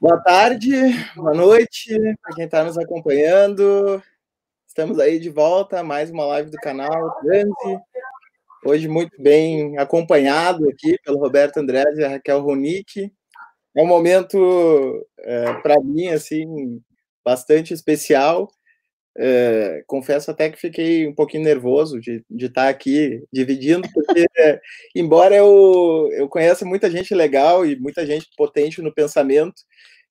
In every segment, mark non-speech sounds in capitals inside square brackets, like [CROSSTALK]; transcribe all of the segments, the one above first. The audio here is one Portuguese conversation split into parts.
Boa tarde, boa noite para quem está nos acompanhando. Estamos aí de volta, mais uma live do canal. Hoje muito bem acompanhado aqui pelo Roberto André e a Raquel Ronick. É um momento, é, para mim, assim, bastante especial. É, confesso até que fiquei um pouquinho nervoso de, estar aqui dividindo, porque, [LAUGHS] é, embora eu, eu conheça muita gente legal e muita gente potente no pensamento,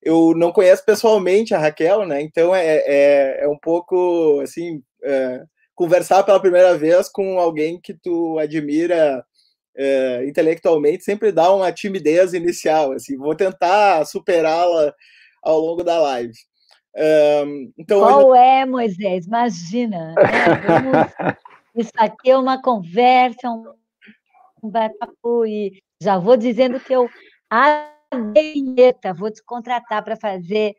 eu não conheço pessoalmente a Raquel, né? Então é, é, é um pouco assim é, conversar pela primeira vez com alguém que tu admira é, intelectualmente sempre dá uma timidez inicial. Assim, vou tentar superá-la ao longo da live. Então, Qual hoje... é, Moisés? Imagina. Né? Vamos... [LAUGHS] Isso aqui é uma conversa, um bate-papo, e já vou dizendo que eu vinheta, vou te contratar para fazer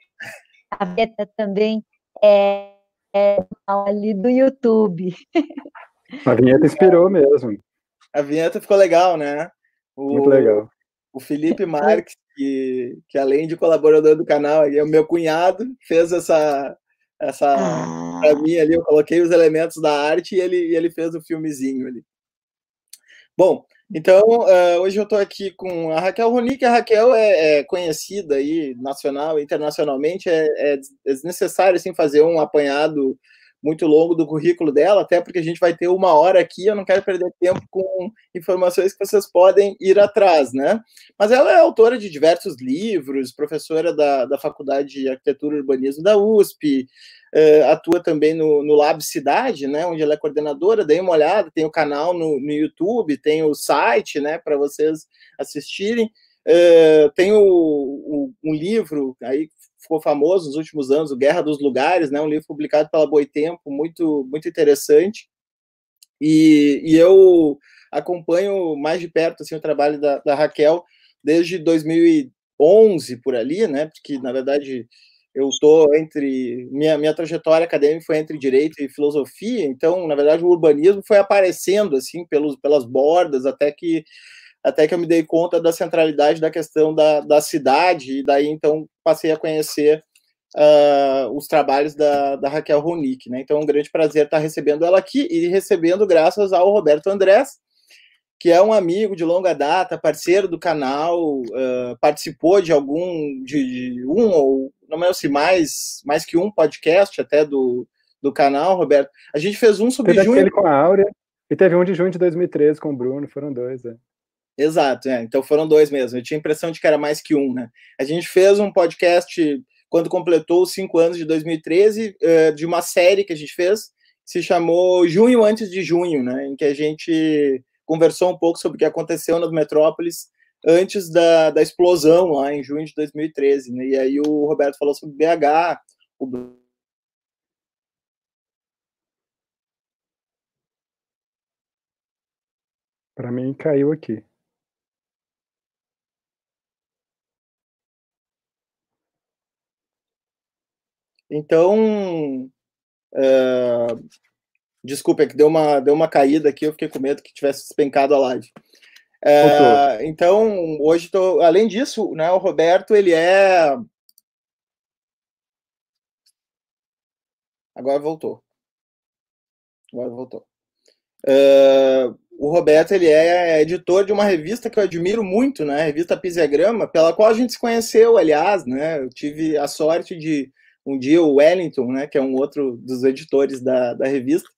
a vinheta também é, é, ali do YouTube. A vinheta inspirou mesmo. A vinheta ficou legal, né? O, Muito legal. O Felipe [LAUGHS] Marques, que, que além de colaborador do canal, é o meu cunhado, fez essa, essa ah. para mim ali, eu coloquei os elementos da arte e ele, e ele fez o filmezinho ali. Bom, então, uh, hoje eu estou aqui com a Raquel Ronick. A Raquel é, é, conhecida aí, nacional e internacionalmente. É, é, desnecessário assim, fazer um apanhado muito longo do currículo dela, até porque a gente vai ter uma hora aqui. Eu não quero perder tempo com informações que vocês podem ir atrás, né? Mas ela é autora de diversos livros, professora da, da Faculdade de Arquitetura e Urbanismo da USP, uh, atua também no, no Lab Cidade, né, onde ela é coordenadora, dê uma olhada, tem o canal no, no YouTube, tem o site, né, para vocês assistirem. Uh, tem o, o, um livro aí ficou famoso nos últimos anos, o Guerra dos Lugares, né, um livro publicado pela Boitempo, muito muito interessante. E, e eu acompanho mais de perto assim o trabalho da, da Raquel desde 2011 por ali, né? Porque na verdade eu estou entre minha, minha trajetória acadêmica foi entre direito e filosofia, então na verdade o urbanismo foi aparecendo assim pelos, pelas bordas até que até que eu me dei conta da centralidade da questão da, da cidade e daí então passei a conhecer uh, os trabalhos da, da Raquel Ronick, né? Então é um grande prazer estar recebendo ela aqui e recebendo graças ao Roberto Andrés, que é um amigo de longa data, parceiro do canal, uh, participou de algum, de, de, um ou não se mais, mais que um podcast até do, do canal, Roberto. A gente fez um sobre teve junho. Com a Áurea e teve um de junho de 2013 com o Bruno, foram dois, é. Exato, é, então foram dois mesmo. Eu tinha a impressão de que era mais que um, né? A gente fez um podcast quando completou os cinco anos de 2013, uh, de uma série que a gente fez, se chamou Junho Antes de Junho, né? Em que a gente conversou um pouco sobre o que aconteceu nas metrópoles antes da, da explosão lá em junho de 2013, né? E aí o Roberto falou sobre BH, o Para mim caiu aqui. Então, uh, desculpa, é que deu uma, deu uma caída aqui, eu fiquei com medo que tivesse despencado a live. É, então, hoje, tô, além disso, né, o Roberto, ele é. Agora voltou. Agora voltou. É, o Roberto, ele é editor de uma revista que eu admiro muito, né, a revista Pisiagrama, pela qual a gente se conheceu, aliás, né, eu tive a sorte de, um dia, o Wellington, né, que é um outro dos editores da, da revista,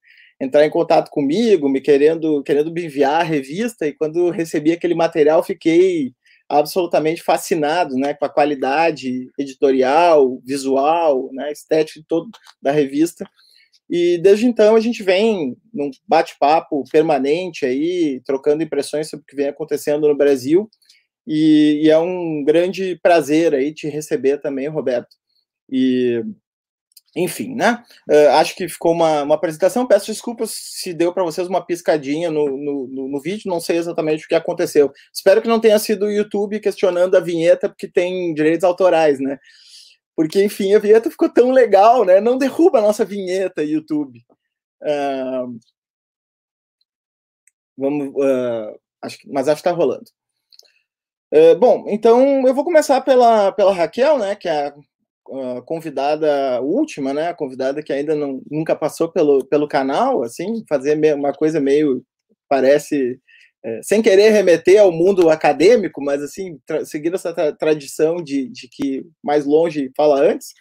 entrar em contato comigo, me querendo, querendo me enviar a revista, e quando recebi aquele material, fiquei absolutamente fascinado, né, com a qualidade editorial, visual, né, estética todo da revista. E desde então a gente vem num bate-papo permanente aí, trocando impressões sobre o que vem acontecendo no Brasil. E, e, é um grande prazer aí te receber também, Roberto. E enfim, né? Uh, acho que ficou uma, uma apresentação. Peço desculpas se deu para vocês uma piscadinha no, no, no, no, vídeo, não sei exatamente o que aconteceu. Espero que não tenha sido o YouTube questionando a vinheta, porque tem direitos autorais, né? Porque, enfim, a vinheta ficou tão legal, né? Não derruba a nossa vinheta, YouTube. Uh, vamos. Uh, acho que, mas acho que está rolando. Uh, bom, então eu vou começar pela, pela Raquel, né, que é a, convidada última, né, a convidada que ainda não, nunca passou pelo, pelo canal, assim, fazer uma coisa meio, parece, é, sem querer remeter ao mundo acadêmico, mas assim, seguindo essa tra tradição de, de que mais longe fala antes,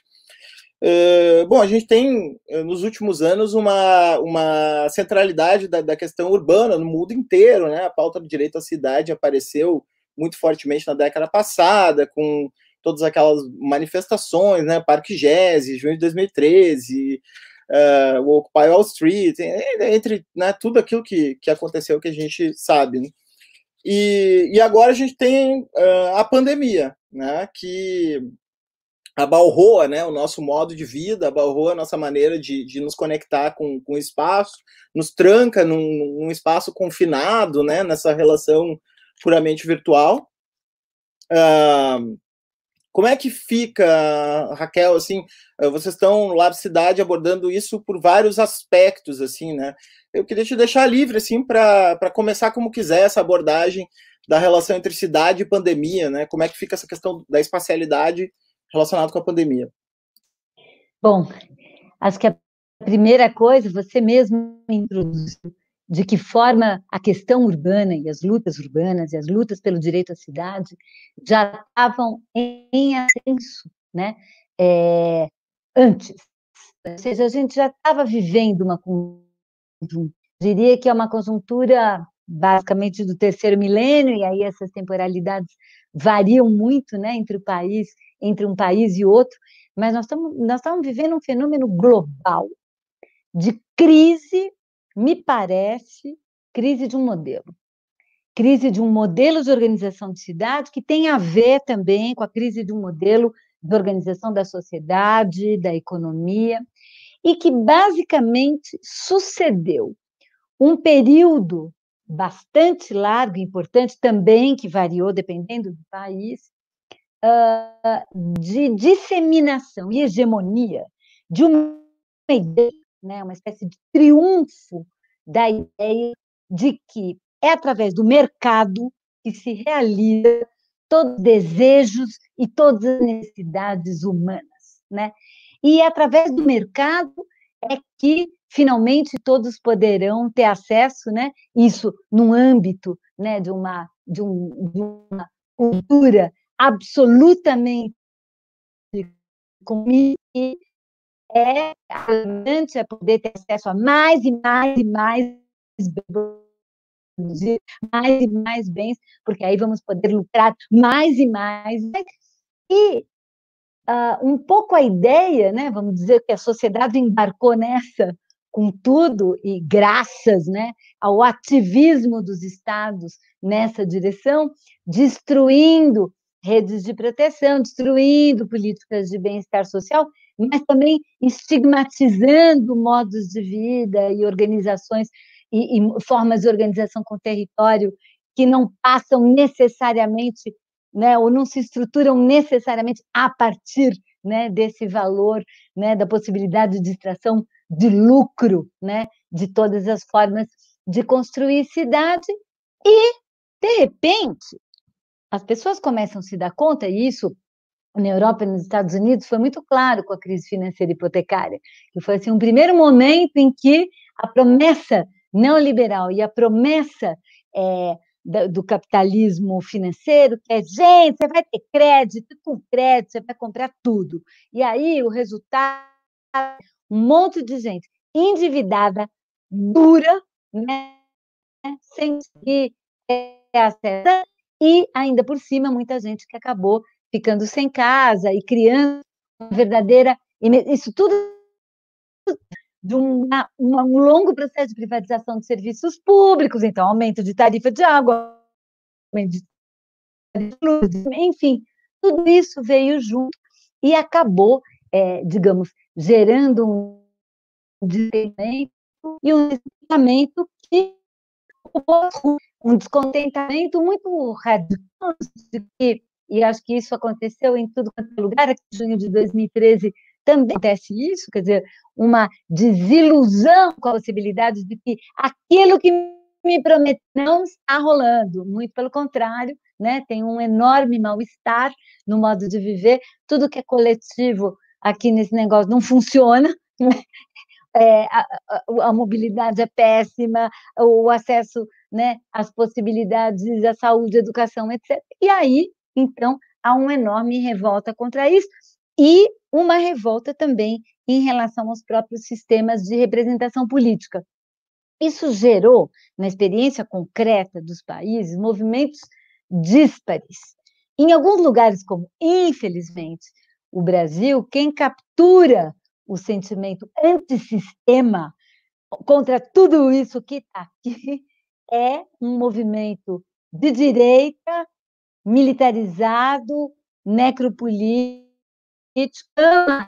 Uh, bom, a gente tem nos últimos anos uma, uma centralidade da, da, questão urbana no mundo inteiro, né? A pauta do direito à cidade apareceu muito fortemente na década passada, com todas aquelas manifestações, né? Parque Gese, junho de 2013, uh, o Occupy Wall Street, entre né, tudo aquilo que, que aconteceu que a gente sabe. Né? E, e agora a gente tem uh, a pandemia, né? Que abalroa né, o nosso modo de vida, abalroa a nossa maneira de, de nos conectar com, com o espaço, nos tranca num, num espaço confinado, né, nessa relação puramente virtual. Uh, como é que fica, Raquel, assim, vocês estão lá na cidade abordando isso por vários aspectos, assim, né? Eu queria te deixar livre, assim, para começar como quiser essa abordagem da relação entre cidade e pandemia, né? Como é que fica essa questão da espacialidade relacionada com a pandemia? Bom, acho que a primeira coisa, você mesmo introduziu, de que forma a questão urbana e as lutas urbanas e as lutas pelo direito à cidade já estavam em ascenso, né? É, antes. Ou seja, a gente já estava vivendo uma conjuntura, diria que é uma conjuntura basicamente do terceiro milênio, e aí essas temporalidades variam muito né, entre o país, entre um país e outro, mas nós estamos, nós estamos vivendo um fenômeno global de crise me parece, crise de um modelo. Crise de um modelo de organização de cidade que tem a ver também com a crise de um modelo de organização da sociedade, da economia, e que basicamente sucedeu um período bastante largo, importante também, que variou dependendo do país, de disseminação e hegemonia de uma ideia né, uma espécie de triunfo da ideia de que é através do mercado que se realiza todos os desejos e todas as necessidades humanas, né? E é através do mercado é que finalmente todos poderão ter acesso, né? Isso num âmbito, né, de uma de, um, de uma cultura absolutamente e é importante é poder ter acesso a mais e mais e mais mais e mais bens, porque aí vamos poder lucrar mais e mais. E uh, um pouco a ideia, né, vamos dizer que a sociedade embarcou nessa com tudo e graças né, ao ativismo dos estados nessa direção, destruindo redes de proteção, destruindo políticas de bem-estar social, mas também estigmatizando modos de vida e organizações e, e formas de organização com território que não passam necessariamente, né, ou não se estruturam necessariamente a partir né, desse valor, né, da possibilidade de extração de lucro, né, de todas as formas de construir cidade. E, de repente, as pessoas começam a se dar conta, e isso na Europa e nos Estados Unidos foi muito claro com a crise financeira hipotecária, que foi assim um primeiro momento em que a promessa neoliberal e a promessa é, do capitalismo financeiro, que é, gente, você vai ter crédito, com crédito você vai comprar tudo. E aí o resultado, um monte de gente endividada, dura, né, sem conseguir acesso, e ainda por cima muita gente que acabou ficando sem casa e criando uma verdadeira. Isso tudo de uma, uma, um longo processo de privatização de serviços públicos, então, aumento de tarifa de água, aumento de tarifa de luz, enfim, tudo isso veio junto e acabou, é, digamos, gerando um descontentamento e um descontentamento que um descontentamento muito radical de que e acho que isso aconteceu em tudo quanto é lugar, aqui em junho de 2013 também acontece isso, quer dizer, uma desilusão com a possibilidade de que aquilo que me prometeu não está rolando, muito pelo contrário, né? Tem um enorme mal-estar no modo de viver, tudo que é coletivo aqui nesse negócio não funciona, [LAUGHS] né? é, a, a, a, mobilidade é péssima, o acesso né, às possibilidades, à saúde, à educação, etc. E aí, então, há uma enorme revolta contra isso e uma revolta também em relação aos próprios sistemas de representação política. Isso gerou, na experiência concreta dos países, movimentos díspares. Em alguns lugares, como infelizmente o Brasil, quem captura o sentimento antissistema contra tudo isso que está aqui [LAUGHS] é um movimento de direita, militarizado, necropolítico,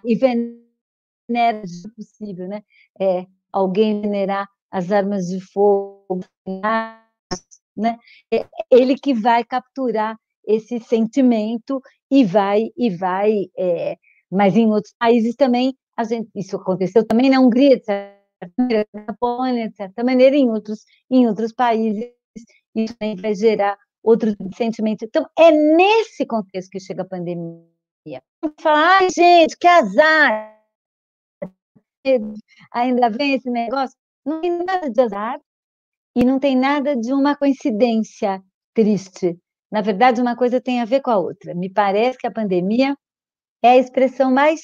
e venera se possível, né? É, alguém venerar as armas de fogo, né? É ele que vai capturar esse sentimento e vai e vai, é, mas em outros países também a gente, isso aconteceu também na Hungria, de certa maneira, na Polônia, de certa maneira, em outros, em outros países, isso também vai gerar outro sentimento. Então, é nesse contexto que chega a pandemia. Falar, ai, gente, que azar! Ainda vem esse negócio. Não tem nada de azar e não tem nada de uma coincidência triste. Na verdade, uma coisa tem a ver com a outra. Me parece que a pandemia é a expressão mais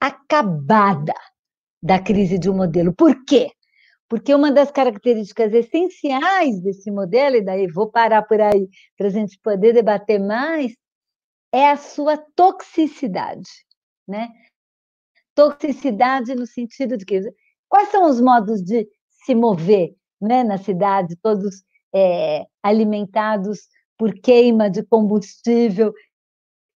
acabada da crise de um modelo. Por quê? Porque uma das características essenciais desse modelo, e daí vou parar por aí para a gente poder debater mais, é a sua toxicidade, né? Toxicidade no sentido de que quais são os modos de se mover, né, na cidade, todos é, alimentados por queima de combustível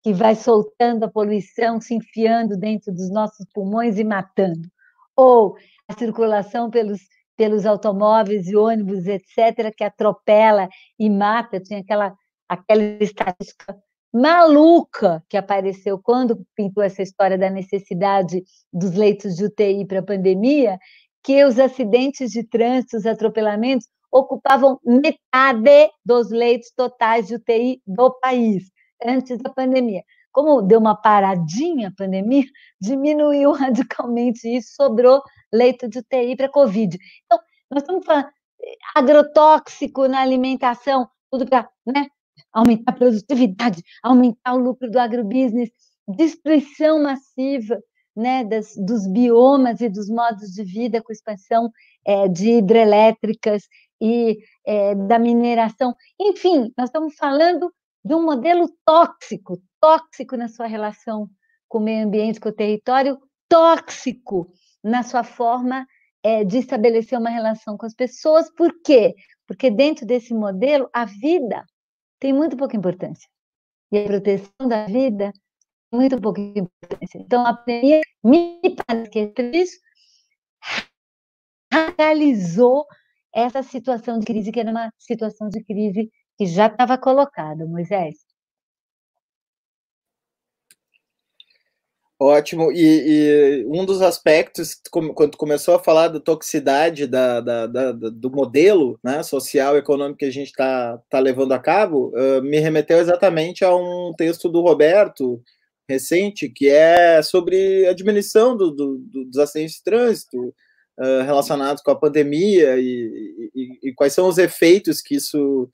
que vai soltando a poluição, se enfiando dentro dos nossos pulmões e matando. Ou a circulação pelos, pelos automóveis e ônibus, etc., que atropela e mata. Tinha aquela, aquela estatística maluca que apareceu quando pintou essa história da necessidade dos leitos de UTI para a pandemia, que os acidentes de trânsito, os atropelamentos, ocupavam metade dos leitos totais de UTI do país antes da pandemia. Como deu uma paradinha a pandemia, diminuiu [LAUGHS] radicalmente isso, sobrou leito de UTI para Covid. Então, nós estamos falando agrotóxico na alimentação, tudo para né, aumentar a produtividade, aumentar o lucro do agrobusiness, destruição massiva né, das, dos biomas e dos modos de vida com expansão é, de hidrelétricas e é, da mineração. Enfim, nós estamos falando de um modelo tóxico, tóxico na sua relação com o meio ambiente, com o território, tóxico na sua forma é, de estabelecer uma relação com as pessoas. Por quê? Porque dentro desse modelo, a vida tem muito pouca importância. E a proteção da vida tem muito pouca importância. Então, a pandemia, me parece que é isso, realizou essa situação de crise, que era uma situação de crise que já estava colocado, Moisés. Ótimo. E, e, um dos aspectos, quando começou a falar da toxicidade da, da, da do modelo né, social e econômico que a gente está tá levando a cabo, uh, me remeteu exatamente a um texto do Roberto, recente, que é sobre a diminuição do, do, do, dos acidentes de trânsito uh, relacionados com a pandemia e, e, e, quais são os efeitos que isso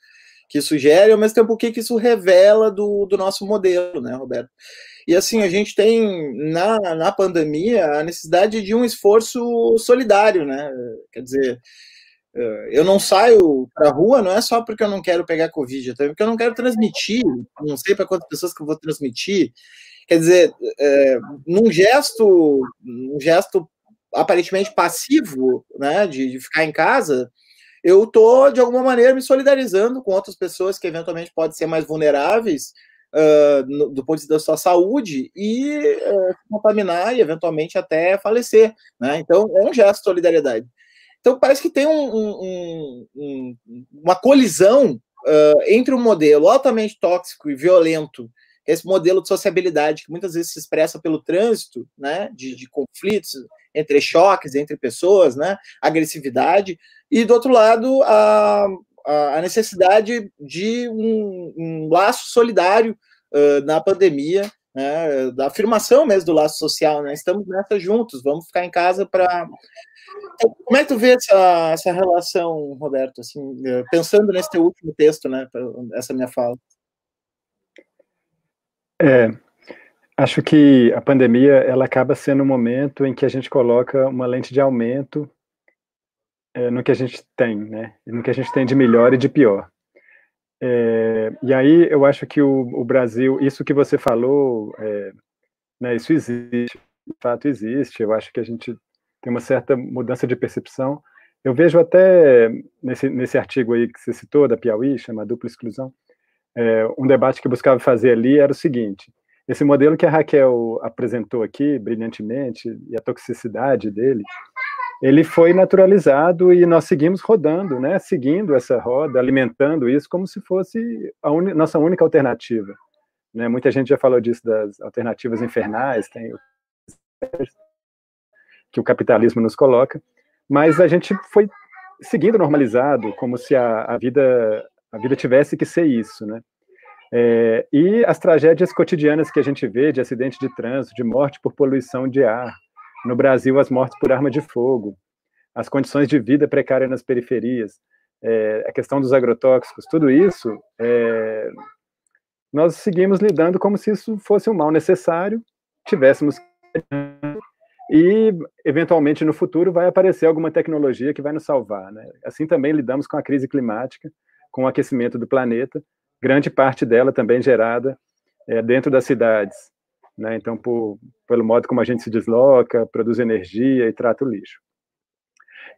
que isso gera e ao mesmo tempo o que, que isso revela do, do nosso modelo, né, Roberto? E assim, a gente tem na, na pandemia a necessidade de um esforço solidário, né? Quer dizer, eh, eu não saio para a rua não é só porque eu não quero pegar Covid, é porque eu não quero transmitir, não sei para quantas pessoas que eu vou transmitir. Quer dizer, é, num gesto, um gesto aparentemente passivo, né, de, de ficar em casa, eu estou, de alguma maneira, me solidarizando com outras pessoas que eventualmente podem ser mais vulneráveis uh, no, do ponto de vista da sua saúde e uh, contaminar e eventualmente até falecer. Né? Então, é um gesto de solidariedade. Então, parece que tem um, um, um, uma colisão uh, entre um modelo altamente tóxico e violento esse modelo de sociabilidade que muitas vezes se expressa pelo trânsito, né, de, de conflitos entre choques entre pessoas, né, agressividade, e do outro lado a, a necessidade de um, um laço solidário uh, na pandemia, né, da afirmação mesmo do laço social, né, estamos nessa juntos, vamos ficar em casa para como é que tu vê essa, essa relação, Roberto, assim, pensando nesse teu último texto, né, essa minha fala? É, acho que a pandemia ela acaba sendo um momento em que a gente coloca uma lente de aumento é, no que a gente tem, né, no que a gente tem de melhor e de pior. É, e aí eu acho que o, o, Brasil, isso que você falou, é, né, isso existe, de fato existe. Eu acho que a gente tem uma certa mudança de percepção. Eu vejo até nesse, nesse artigo aí que você citou, da Piauí, chama Dupla Exclusão, é, um debate que buscava fazer ali era o seguinte: esse modelo que a Raquel apresentou aqui brilhantemente e a toxicidade dele, ele foi naturalizado e nós seguimos rodando, né? Seguindo essa roda, alimentando isso como se fosse a un... nossa única alternativa. Né? Muita gente já falou disso das alternativas infernais, tem que o capitalismo nos coloca, mas a gente foi seguindo normalizado, como se a, a vida a vida tivesse que ser isso, né? É, e as tragédias cotidianas que a gente vê de acidente de trânsito, de morte por poluição de ar, no Brasil as mortes por arma de fogo, as condições de vida precárias nas periferias, é, a questão dos agrotóxicos, tudo isso, é, nós seguimos lidando como se isso fosse um mal necessário, tivéssemos e eventualmente no futuro vai aparecer alguma tecnologia que vai nos salvar. Né? Assim também lidamos com a crise climática, com o aquecimento do planeta, grande parte dela também gerada é, dentro das cidades. Né? Então, por, pelo modo como a gente se desloca, produz energia e trata o lixo.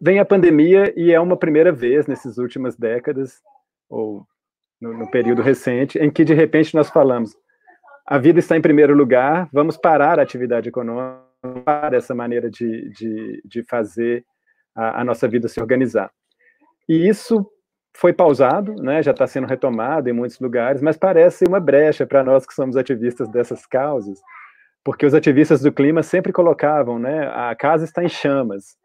Vem a pandemia e é uma primeira vez nessas últimas décadas, ou no, no período recente, em que de repente nós falamos: a vida está em primeiro lugar, vamos parar a atividade econômica para essa maneira de, de, de fazer a, a, nossa vida se organizar. E isso foi pausado, né, já está sendo retomado em muitos lugares, mas parece uma brecha para nós que somos ativistas dessas causas, porque os ativistas do clima sempre colocavam, né, a casa está em chamas,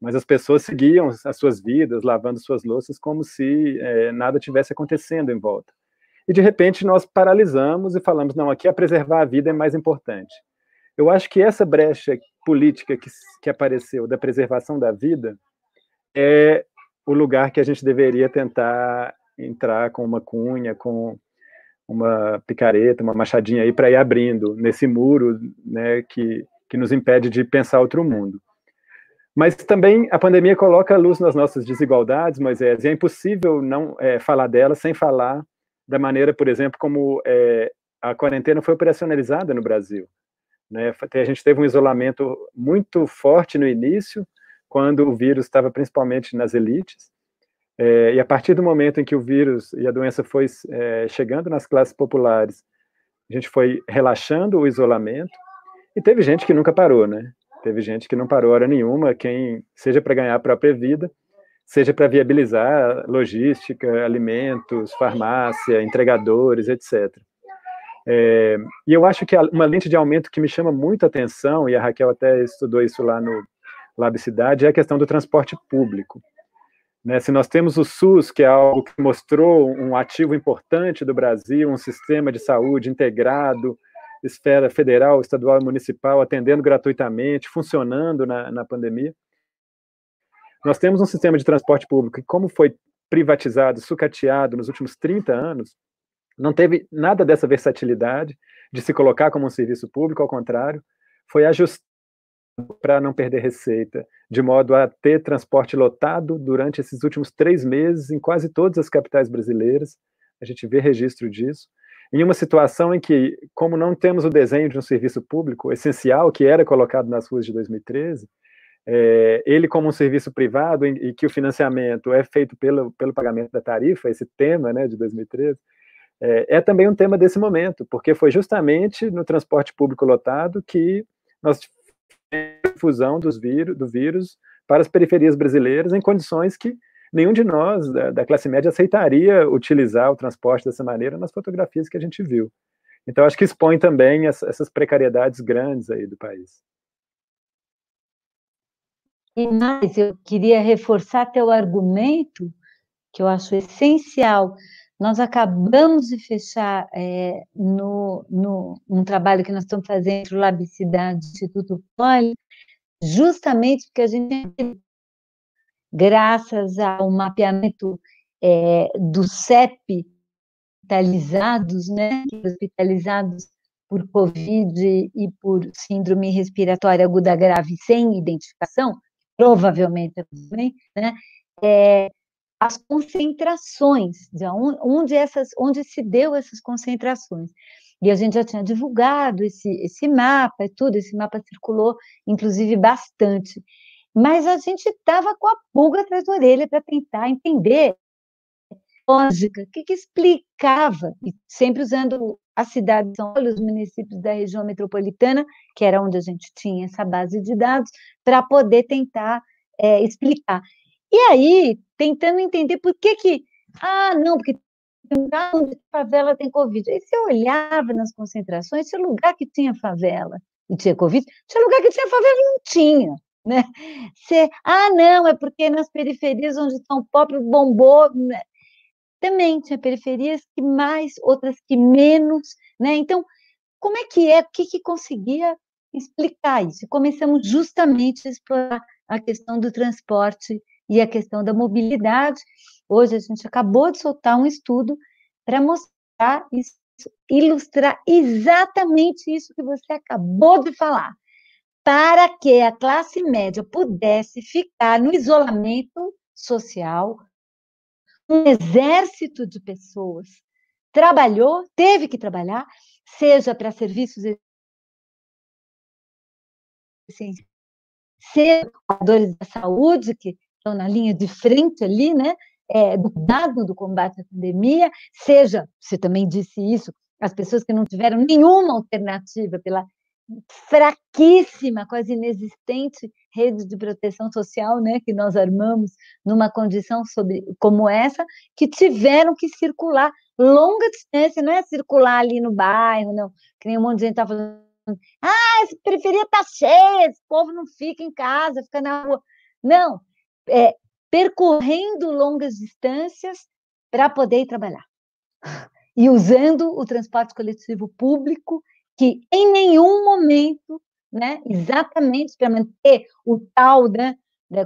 mas as pessoas seguiam as suas vidas, lavando suas louças, como se é, nada tivesse acontecendo em volta. E de repente nós paralisamos e falamos: não, aqui a preservar a vida é mais importante. Eu acho que essa brecha política que, que apareceu da preservação da vida é o lugar que a gente deveria tentar entrar com uma cunha, com uma picareta, uma machadinha aí para ir abrindo nesse muro, né, que, que nos impede de pensar outro mundo. Mas também a pandemia coloca a luz nas nossas desigualdades, Moisés, e é impossível não é, falar delas sem falar da maneira, por exemplo, como é, a quarentena foi operacionalizada no Brasil. Né? A gente teve um isolamento muito forte no início, quando o vírus estava principalmente nas elites, é, e a partir do momento em que o vírus e a doença foi é, chegando nas classes populares, a gente foi relaxando o isolamento, e teve gente que nunca parou, né? Teve gente que não parou hora nenhuma, quem seja para ganhar a própria vida, seja para viabilizar logística, alimentos, farmácia, entregadores, etc. É, e eu acho que uma lente de aumento que me chama muito a atenção, e a Raquel até estudou isso lá no Lab Cidade, é a questão do transporte público. Né, se nós temos o SUS, que é algo que mostrou um ativo importante do Brasil, um sistema de saúde integrado, esfera federal, estadual e municipal, atendendo gratuitamente, funcionando na, na pandemia. Nós temos um sistema de transporte público que, como foi privatizado, sucateado nos últimos 30 anos, não teve nada dessa versatilidade de se colocar como um serviço público, ao contrário, foi ajustado para não perder receita, de modo a ter transporte lotado durante esses últimos três meses em quase todas as capitais brasileiras. A gente vê registro disso. Em uma situação em que, como não temos o desenho de um serviço público essencial, que era colocado nas ruas de 2013, é, ele como um serviço privado e que o financiamento é feito pelo, pelo pagamento da tarifa, esse tema né, de 2013, é, é também um tema desse momento, porque foi justamente no transporte público lotado que nós difusão dos vírus, do vírus para as periferias brasileiras em condições que nenhum de nós da, da, classe média aceitaria utilizar o transporte dessa maneira nas fotografias que a gente viu. Então, acho que expõe também essas precariedades grandes aí do país. E mais, eu queria reforçar teu argumento, que eu acho essencial. Nós acabamos de fechar é, no, no, um trabalho que nós estamos fazendo no Labicidade Instituto Poli, justamente porque a gente, graças ao mapeamento é, do CEP hospitalizados, né, hospitalizados por Covid e por síndrome respiratória aguda grave sem identificação, provavelmente também, né, é, as concentrações, de onde, essas, onde se deu essas concentrações. E a gente já tinha divulgado esse, esse mapa e tudo, esse mapa circulou, inclusive, bastante. Mas a gente estava com a pulga atrás da orelha para tentar entender lógica, o que, que explicava, e sempre usando a cidade de São Paulo, os municípios da região metropolitana, que era onde a gente tinha essa base de dados, para poder tentar é, explicar. E aí, tentando entender por que que, ah, não, porque tem lugar onde favela tem Covid. Aí você olhava nas concentrações, tinha lugar que tinha favela e tinha Covid, tinha lugar que tinha favela e não tinha. Né? Você, ah, não, é porque nas periferias onde São Paulo bombou, né? também tinha periferias que mais, outras que menos, né? Então, como é que é, o que, que conseguia explicar isso? Começamos justamente a explorar a questão do transporte e a questão da mobilidade. Hoje a gente acabou de soltar um estudo para mostrar isso, ilustrar exatamente isso que você acabou de falar, para que a classe média pudesse ficar no isolamento social, um exército de pessoas trabalhou, teve que trabalhar, seja para serviços seja cuidadores da saúde, que estão na linha de frente ali, né, é, do dado do combate à pandemia, seja, você também disse isso, as pessoas que não tiveram nenhuma alternativa pela fraquíssima, quase inexistente rede de proteção social, né, que nós armamos numa condição sobre, como essa, que tiveram que circular longa distância, não é circular ali no bairro, não, que nem um monte de gente está falando, ah, essa periferia está cheia, esse povo não fica em casa, fica na rua. Não, é, percorrendo longas distâncias para poder ir trabalhar. [LAUGHS] E usando o transporte coletivo público que em nenhum momento, né, exatamente para manter o tal, né,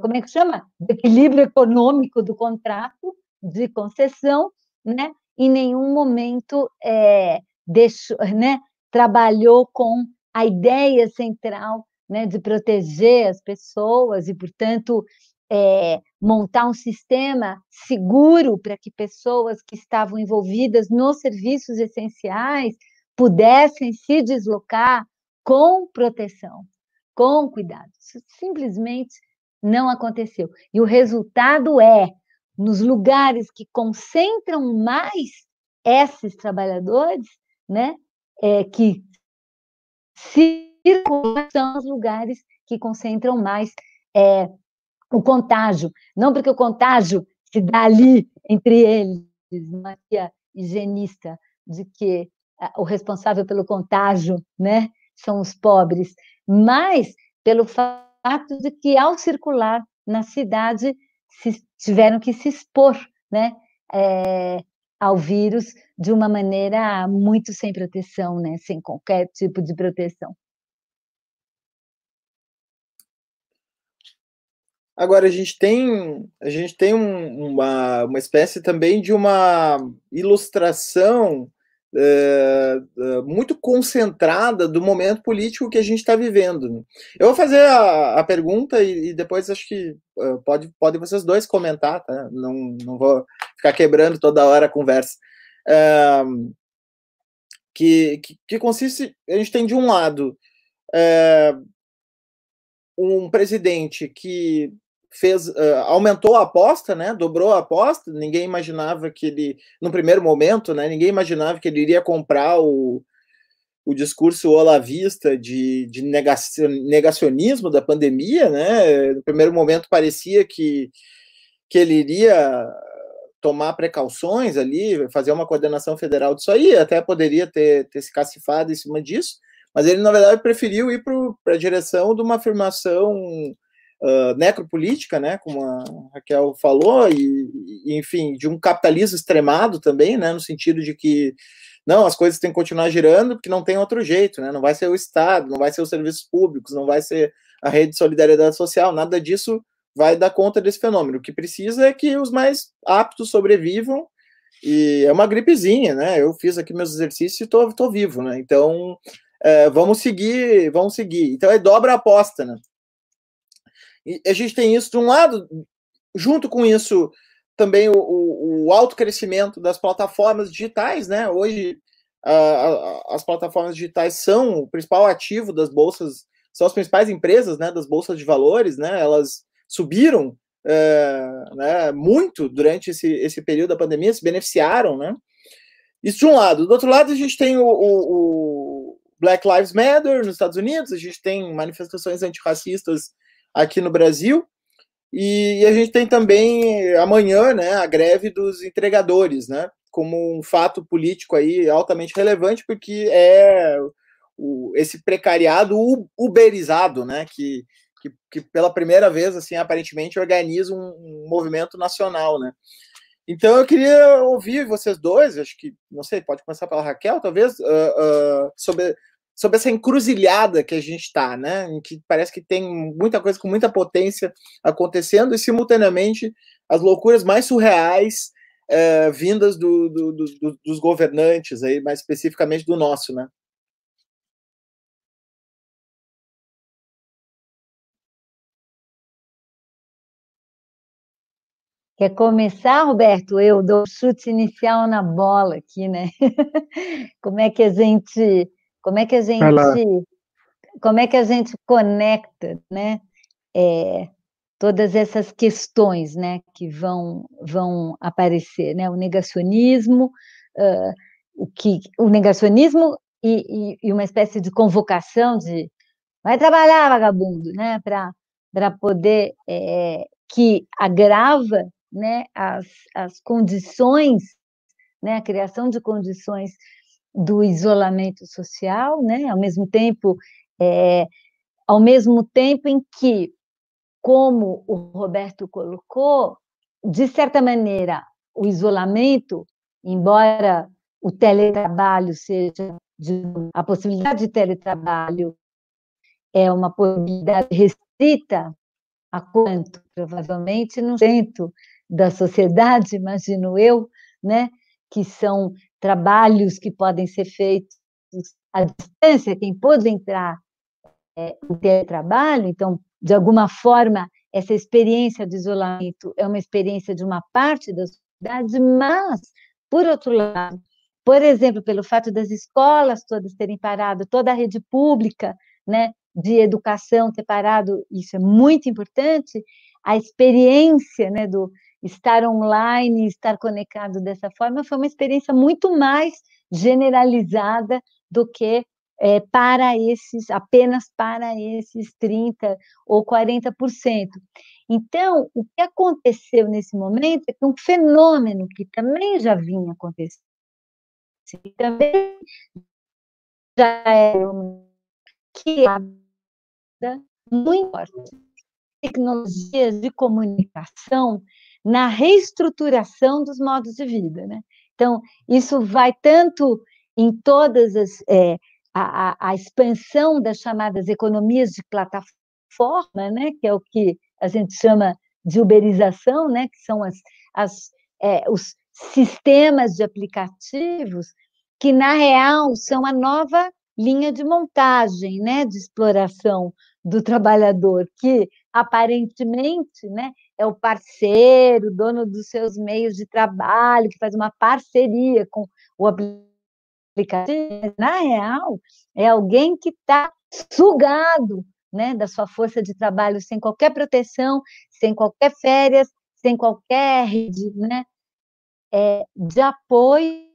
como é que chama? Equilíbrio econômico do contrato de concessão, né, em nenhum momento é, deixou, né, trabalhou com a ideia central né, de proteger as pessoas e, portanto, é, montar um sistema seguro para que pessoas que estavam envolvidas nos serviços essenciais pudessem se deslocar com proteção, com cuidado. Isso simplesmente não aconteceu. E o resultado é, nos lugares que concentram mais esses trabalhadores, né, é, que circulam são os lugares que concentram mais é, o contágio. Não porque o contágio se dá ali entre eles, Maria higienista, de que o responsável pelo contágio, né, são os pobres, mas pelo fato de que ao circular na cidade se, tiveram que se expor, né, é, ao vírus de uma maneira muito sem proteção, né, sem qualquer tipo de proteção. Agora a gente tem a gente tem um, uma, uma espécie também de uma ilustração é, muito concentrada do momento político que a gente está vivendo. Eu vou fazer a, a pergunta e, e, depois acho que uh, pode, podem vocês dois comentar, tá? Não, não vou ficar quebrando toda hora a conversa. Uh, que, que, que, consiste, a gente tem de um lado um presidente que fez uh, aumentou a aposta, né? Dobrou a aposta. Ninguém imaginava que ele, no primeiro momento, né? Ninguém imaginava que ele iria comprar o, o discurso olavista de, de negacionismo da pandemia, né? No primeiro momento parecia que, que ele iria tomar precauções ali, fazer uma coordenação federal disso aí, até poderia ter, ter se cacifado em cima disso, mas ele, na verdade, preferiu ir para a direção de uma afirmação necropolítica, né, como a Raquel falou, e, e, enfim, de um capitalismo extremado também, né, no sentido de que não, as coisas têm que continuar girando porque não tem outro jeito, né? Não vai ser o Estado, não vai ser os serviços públicos, não vai ser a rede de solidariedade social, nada disso vai dar conta desse fenômeno. O que precisa é que os mais aptos sobrevivam e é uma gripezinha, né? Eu fiz aqui meus exercícios e tô, tô vivo, né? Então, é, vamos seguir, vamos seguir. Então, é dobra a aposta, né? E a gente tem isso de um lado, junto com isso, também o, o, o alto crescimento das plataformas digitais, né? Hoje a, a, as plataformas digitais são o principal ativo das bolsas, são as principais empresas, né? Das bolsas de valores, né? Elas subiram é, né, muito durante esse, esse período da pandemia, se beneficiaram, né? Isso de um lado. Do outro lado, a gente tem o, o Black Lives Matter nos Estados Unidos, a gente tem manifestações antirracistas aqui no Brasil, e, a gente tem também amanhã, né, a greve dos entregadores, né, como um fato político aí altamente relevante, porque é o, esse precariado uberizado, né, que, que, que, pela primeira vez, assim, aparentemente organiza um, um, movimento nacional, né. Então eu queria ouvir vocês dois, acho que, não sei, pode começar pela Raquel, talvez, uh, uh, sobre sobre essa encruzilhada que a gente está, né? Em que parece que tem muita coisa com muita potência acontecendo e simultaneamente as loucuras mais surreais é, vindas do, do, do, dos governantes aí, mais especificamente do nosso, né? Quer começar, Roberto? Eu dou chute inicial na bola aqui, né? [LAUGHS] Como é que a gente como é que a gente, como é que a gente conecta, né? É, todas essas questões, né, que vão vão aparecer, né? O negacionismo, uh, o que o negacionismo e, e, e, uma espécie de convocação de vai trabalhar vagabundo, né? Para para poder é, que agrava, né? As as condições, né? A criação de condições do isolamento social, né? Ao mesmo tempo, é, ao mesmo tempo em que, como o Roberto colocou, de certa maneira, o isolamento, embora o teletrabalho seja de, a possibilidade de teletrabalho é uma possibilidade restrita a quanto provavelmente no centro da sociedade, [LAUGHS] imagino eu, né, que são trabalhos que podem ser feitos à distância, quem pôde entrar é, em teletrabalho, então, de alguma forma, essa experiência de isolamento é uma experiência de uma parte da sociedade, mas, por outro lado, por exemplo, pelo fato das escolas todas terem parado, toda a rede pública né, de educação ter parado, isso é muito importante, a experiência né, do, estar online, estar conectado dessa forma, foi uma experiência muito mais generalizada do que é, para esses, apenas para esses 30% ou 40%. Então, o que aconteceu nesse momento é que um fenômeno que também já vinha acontecendo, também já era que é muito forte. Tecnologias de comunicação na reestruturação dos modos de vida. Né? Então, isso vai tanto em todas as. É, a, a, expansão das chamadas economias de plataforma, né, que é o que a gente chama de uberização, né, que são as, as, é, os sistemas de aplicativos, que, na real, são a nova linha de montagem, né, de exploração do trabalhador, que aparentemente né, é o parceiro, dono dos seus meios de trabalho, que faz uma parceria com o aplicativo. Na real, é alguém que está sugado né, da sua força de trabalho sem qualquer proteção, sem qualquer férias, sem qualquer rede né, é, de apoio,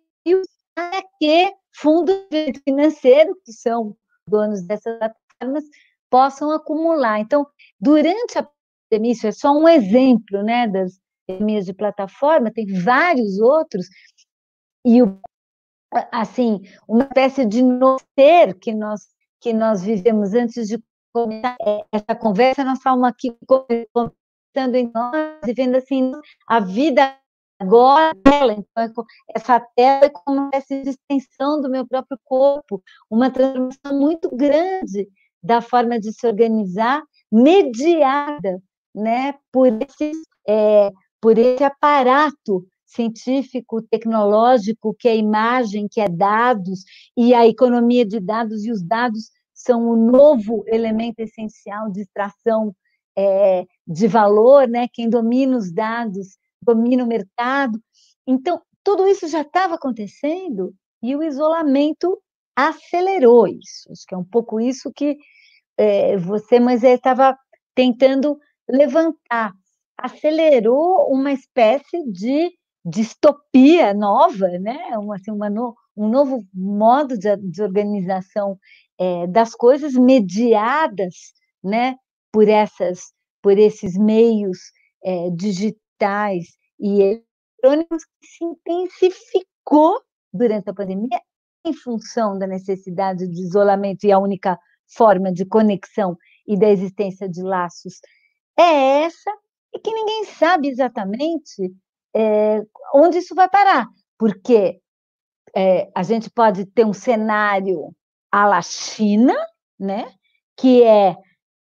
para que fundos financeiros, que são donos dessas plataformas, possam acumular. Então, durante a isso é só um exemplo né, das economias de plataforma, tem vários outros, e o, assim, uma espécie de ser que nós, que nós vivemos antes de começar essa conversa, nós estamos aqui conversando em nós e vendo assim, a vida agora então, essa tela é como de extensão do meu próprio corpo, uma transformação muito grande da forma de se organizar, mediada né, por, esse, é, por esse aparato científico, tecnológico, que é imagem, que é dados, e a economia de dados, e os dados são o novo elemento essencial de extração é, de valor, né? quem domina os dados domina o mercado. Então, tudo isso já estava acontecendo e o isolamento acelerou isso. Acho que é um pouco isso que é, você, mas estava tentando levantar. Acelerou uma espécie de distopia nova, né? uma, assim, uma no, um novo modo de, de organização é, das coisas mediadas né? por, essas, por esses meios é, digitais e eletrônicos que se intensificou durante a pandemia em função da necessidade de isolamento e a única forma de conexão e da existência de laços é essa, e que ninguém sabe exatamente é, onde isso vai parar, porque é, a gente pode ter um cenário à la China, né, que é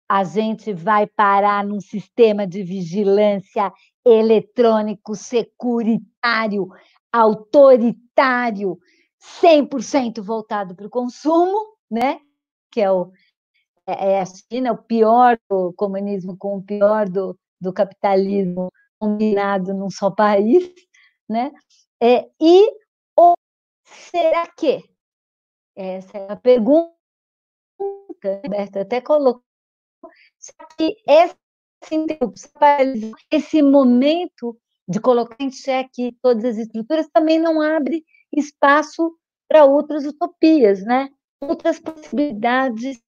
a gente vai parar num sistema de vigilância eletrônico securitário, autoritário, 100% voltado para o consumo, né? que é, o, é, é a China, o pior do comunismo com o pior do, do capitalismo combinado num só país, né? É, e ou será que? Essa é a pergunta, Roberto até colocou, será que essa esse momento de colocar em xeque todas as estruturas também não abre espaço para outras utopias, né? outras possibilidades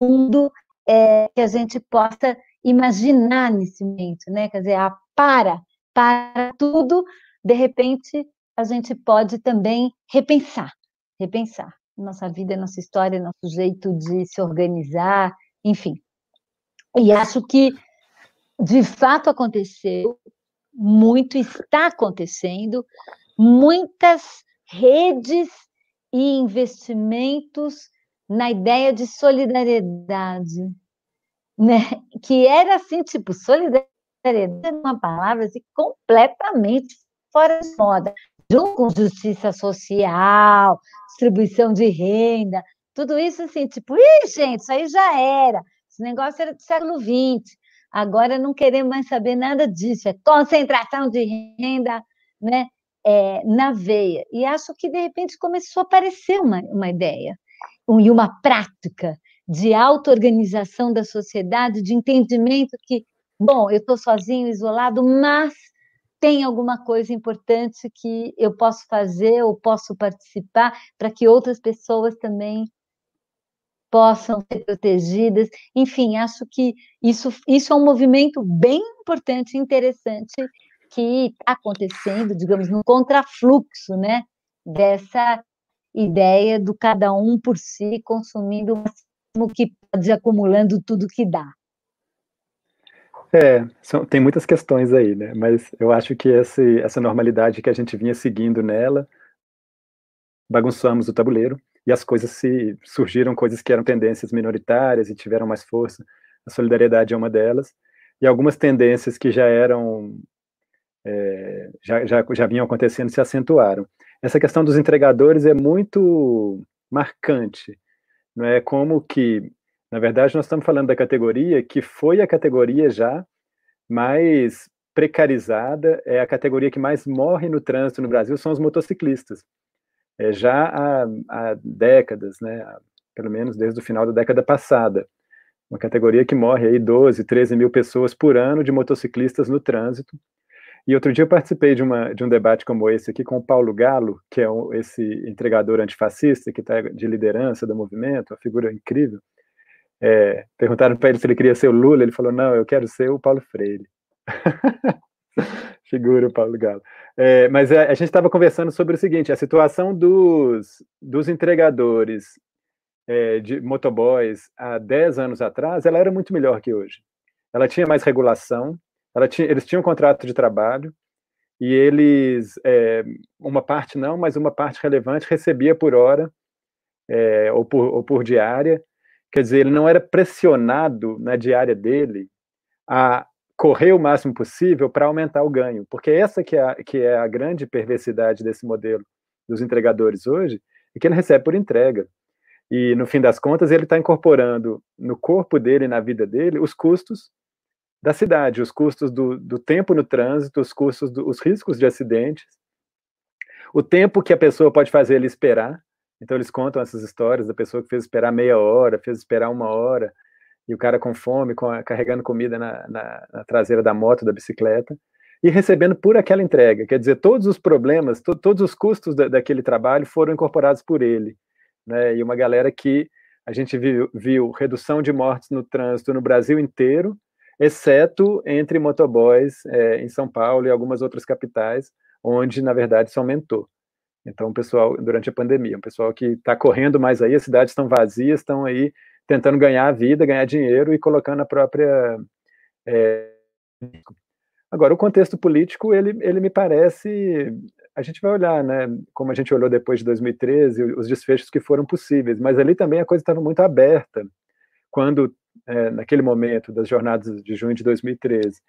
mundo é, que a gente possa imaginar nesse momento, né? Quer dizer, a para, para tudo, de repente a gente pode também repensar, repensar nossa vida, nossa história, nosso jeito de se organizar, enfim. E acho que de fato aconteceu muito, está acontecendo, muitas redes e investimentos na ideia de solidariedade, né? Que era assim, tipo, solidariedade é uma palavra assim, completamente fora de moda, junto com justiça social, distribuição de renda, tudo isso assim, tipo, ih, gente, isso aí já era, esse negócio era do século XX, agora não queremos mais saber nada disso, é concentração de renda, né? é, na veia. E acho que, de repente, começou a aparecer uma, uma ideia e uma prática de auto-organização da sociedade, de entendimento que, bom, eu estou sozinho, isolado, mas tem alguma coisa importante que eu posso fazer ou posso participar para que outras pessoas também possam ser protegidas. Enfim, acho que isso, isso é um movimento bem importante interessante que está acontecendo, digamos, no contrafluxo, né, dessa ideia do cada um por si consumindo o máximo que pode, acumulando tudo que dá. É, são, tem muitas questões aí, né? Mas eu acho que esse, essa normalidade que a gente vinha seguindo nela, bagunçamos o tabuleiro e as coisas se surgiram coisas que eram tendências minoritárias e tiveram mais força. A solidariedade é uma delas e algumas tendências que já eram é, já, já, já vinham acontecendo se acentuaram. Essa questão dos entregadores é muito marcante, não é? Como que, na verdade, nós estamos falando da categoria que foi a categoria já mais precarizada, é a categoria que mais morre no trânsito no Brasil, são os motociclistas. É, já há, há décadas, né, pelo menos desde o final da década passada, uma categoria que morre aí 12, 13 mil pessoas por ano de motociclistas no trânsito, e outro dia eu participei de, uma, de um debate como esse aqui com o Paulo Galo, que é um, esse entregador antifascista que está de liderança do movimento, uma figura incrível. É, perguntaram para ele se ele queria ser o Lula, ele falou, não, eu quero ser o Paulo Freire. [LAUGHS] Figura o Paulo Galo. É, mas a, a gente estava conversando sobre o seguinte: a situação dos, dos entregadores é, de motoboys há 10 anos atrás, ela era muito melhor que hoje. Ela tinha mais regulação, tinha, eles tinham um contrato de trabalho, e eles, é, uma parte não, mas uma parte relevante recebia por hora é, ou, por, ou por diária. Quer dizer, ele não era pressionado na diária dele a correr o máximo possível para aumentar o ganho, porque essa que é, a, que é a grande perversidade desse modelo dos entregadores hoje, é que ele recebe por entrega. E, no fim das contas, ele está incorporando no corpo dele, na vida dele, os custos da cidade, os custos do, do tempo no trânsito, os custos, do, os riscos de acidentes, o tempo que a pessoa pode fazer ele esperar. Então eles contam essas histórias da pessoa que fez esperar meia hora, fez esperar uma hora, e o cara com fome, com a, carregando comida na, na, na, traseira da moto, da bicicleta, e recebendo por aquela entrega. Quer dizer, todos os problemas, to, todos os custos da, daquele trabalho foram incorporados por ele. Né? E uma galera que a gente viu, viu redução de mortes no trânsito no Brasil inteiro, exceto entre motoboys é, em São Paulo e algumas outras capitais, onde, na verdade, isso aumentou. Então, o pessoal, durante a pandemia, o pessoal que está correndo mais aí, as cidades estão vazias, estão aí tentando ganhar a vida, ganhar dinheiro e colocando a própria. É... Agora, o contexto político, ele, ele me parece. A gente vai olhar, né, como a gente olhou depois de 2013, os desfechos que foram possíveis, mas ali também a coisa estava muito aberta. Quando é, naquele momento das jornadas de junho de 2013.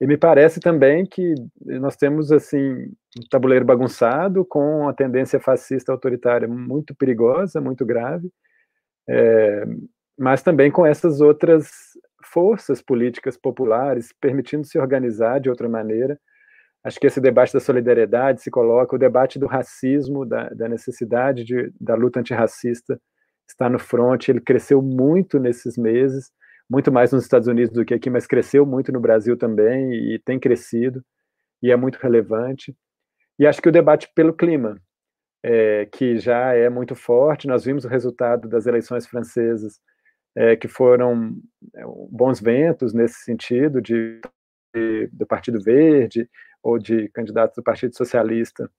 E me parece também que nós temos assim um tabuleiro bagunçado com uma tendência fascista autoritária muito perigosa, muito grave, é, mas também com essas outras forças políticas populares permitindo se organizar de outra maneira. Acho que esse debate da solidariedade se coloca, o debate do racismo, da, da necessidade de, da luta antirracista está no front, ele cresceu muito nesses meses, muito mais nos Estados Unidos do que aqui, mas cresceu muito no Brasil também e tem crescido e é muito relevante. E acho que o debate pelo clima, é, que já é muito forte, nós vimos o resultado das eleições francesas, é, que foram é, bons ventos nesse sentido, de, de, do Partido Verde ou de candidatos do Partido Socialista,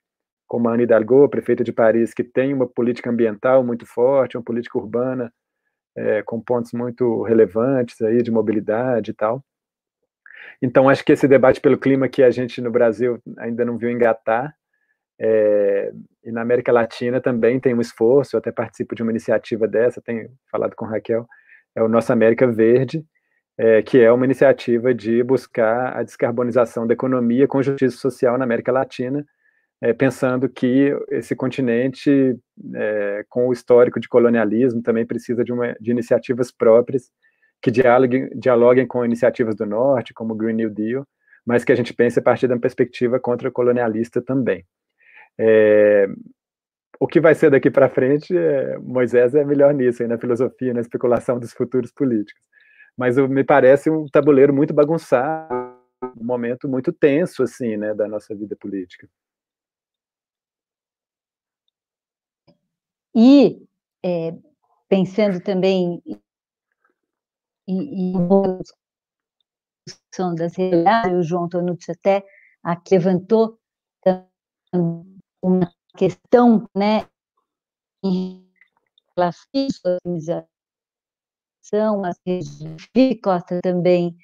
como a Anne Hidalgo, prefeita de Paris, que tem uma política ambiental muito forte, uma política urbana é, com pontos muito relevantes aí de mobilidade e tal. Então, acho que esse debate pelo clima que a gente no Brasil ainda não viu engatar, é, e na América Latina também tem um esforço, eu até participo de uma iniciativa dessa, tenho falado com Raquel, é o Nossa América Verde, é, que é uma iniciativa de buscar a descarbonização da economia com justiça social na América Latina, é, pensando que esse continente, é, com o histórico de colonialismo, também precisa de, uma, de iniciativas próprias que dialoguem, dialoguem com iniciativas do Norte, como o Green New Deal, mas que a gente pense a partir da perspectiva contra-colonialista também. É, o que vai ser daqui para frente, é, Moisés é melhor nisso, aí, na filosofia, na especulação dos futuros políticos. Mas me parece um tabuleiro muito bagunçado, um momento muito tenso, assim, né, da nossa vida política. E é, pensando também em, discussão das realidades, o João Tonucci até aqui levantou uma questão né, em relação à organização, a Costa também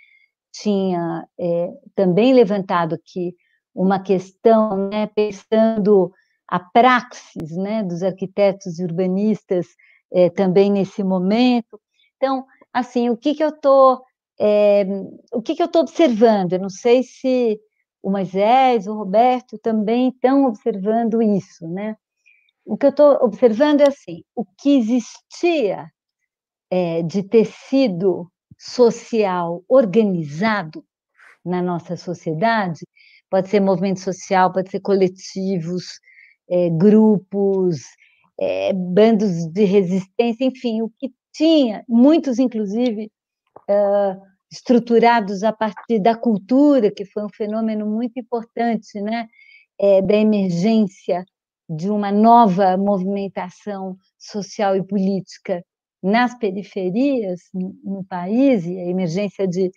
tinha é, também levantado aqui uma questão, né, pensando a praxis né, dos arquitetos e urbanistas é, também nesse momento. Então, assim, o que, que eu estou é, o que, que eu estou observando? Eu não sei se o Moisés, o Roberto também estão observando isso, né? O que eu estou observando é assim, o que existia é, de tecido social organizado na nossa sociedade, pode ser movimento social, pode ser coletivos, é, grupos, é, bandos de resistência, enfim, o que tinha, muitos inclusive uh, estruturados a partir da cultura, que foi um fenômeno muito importante, né, é, da emergência de uma nova movimentação social e política nas periferias no, no país e a emergência de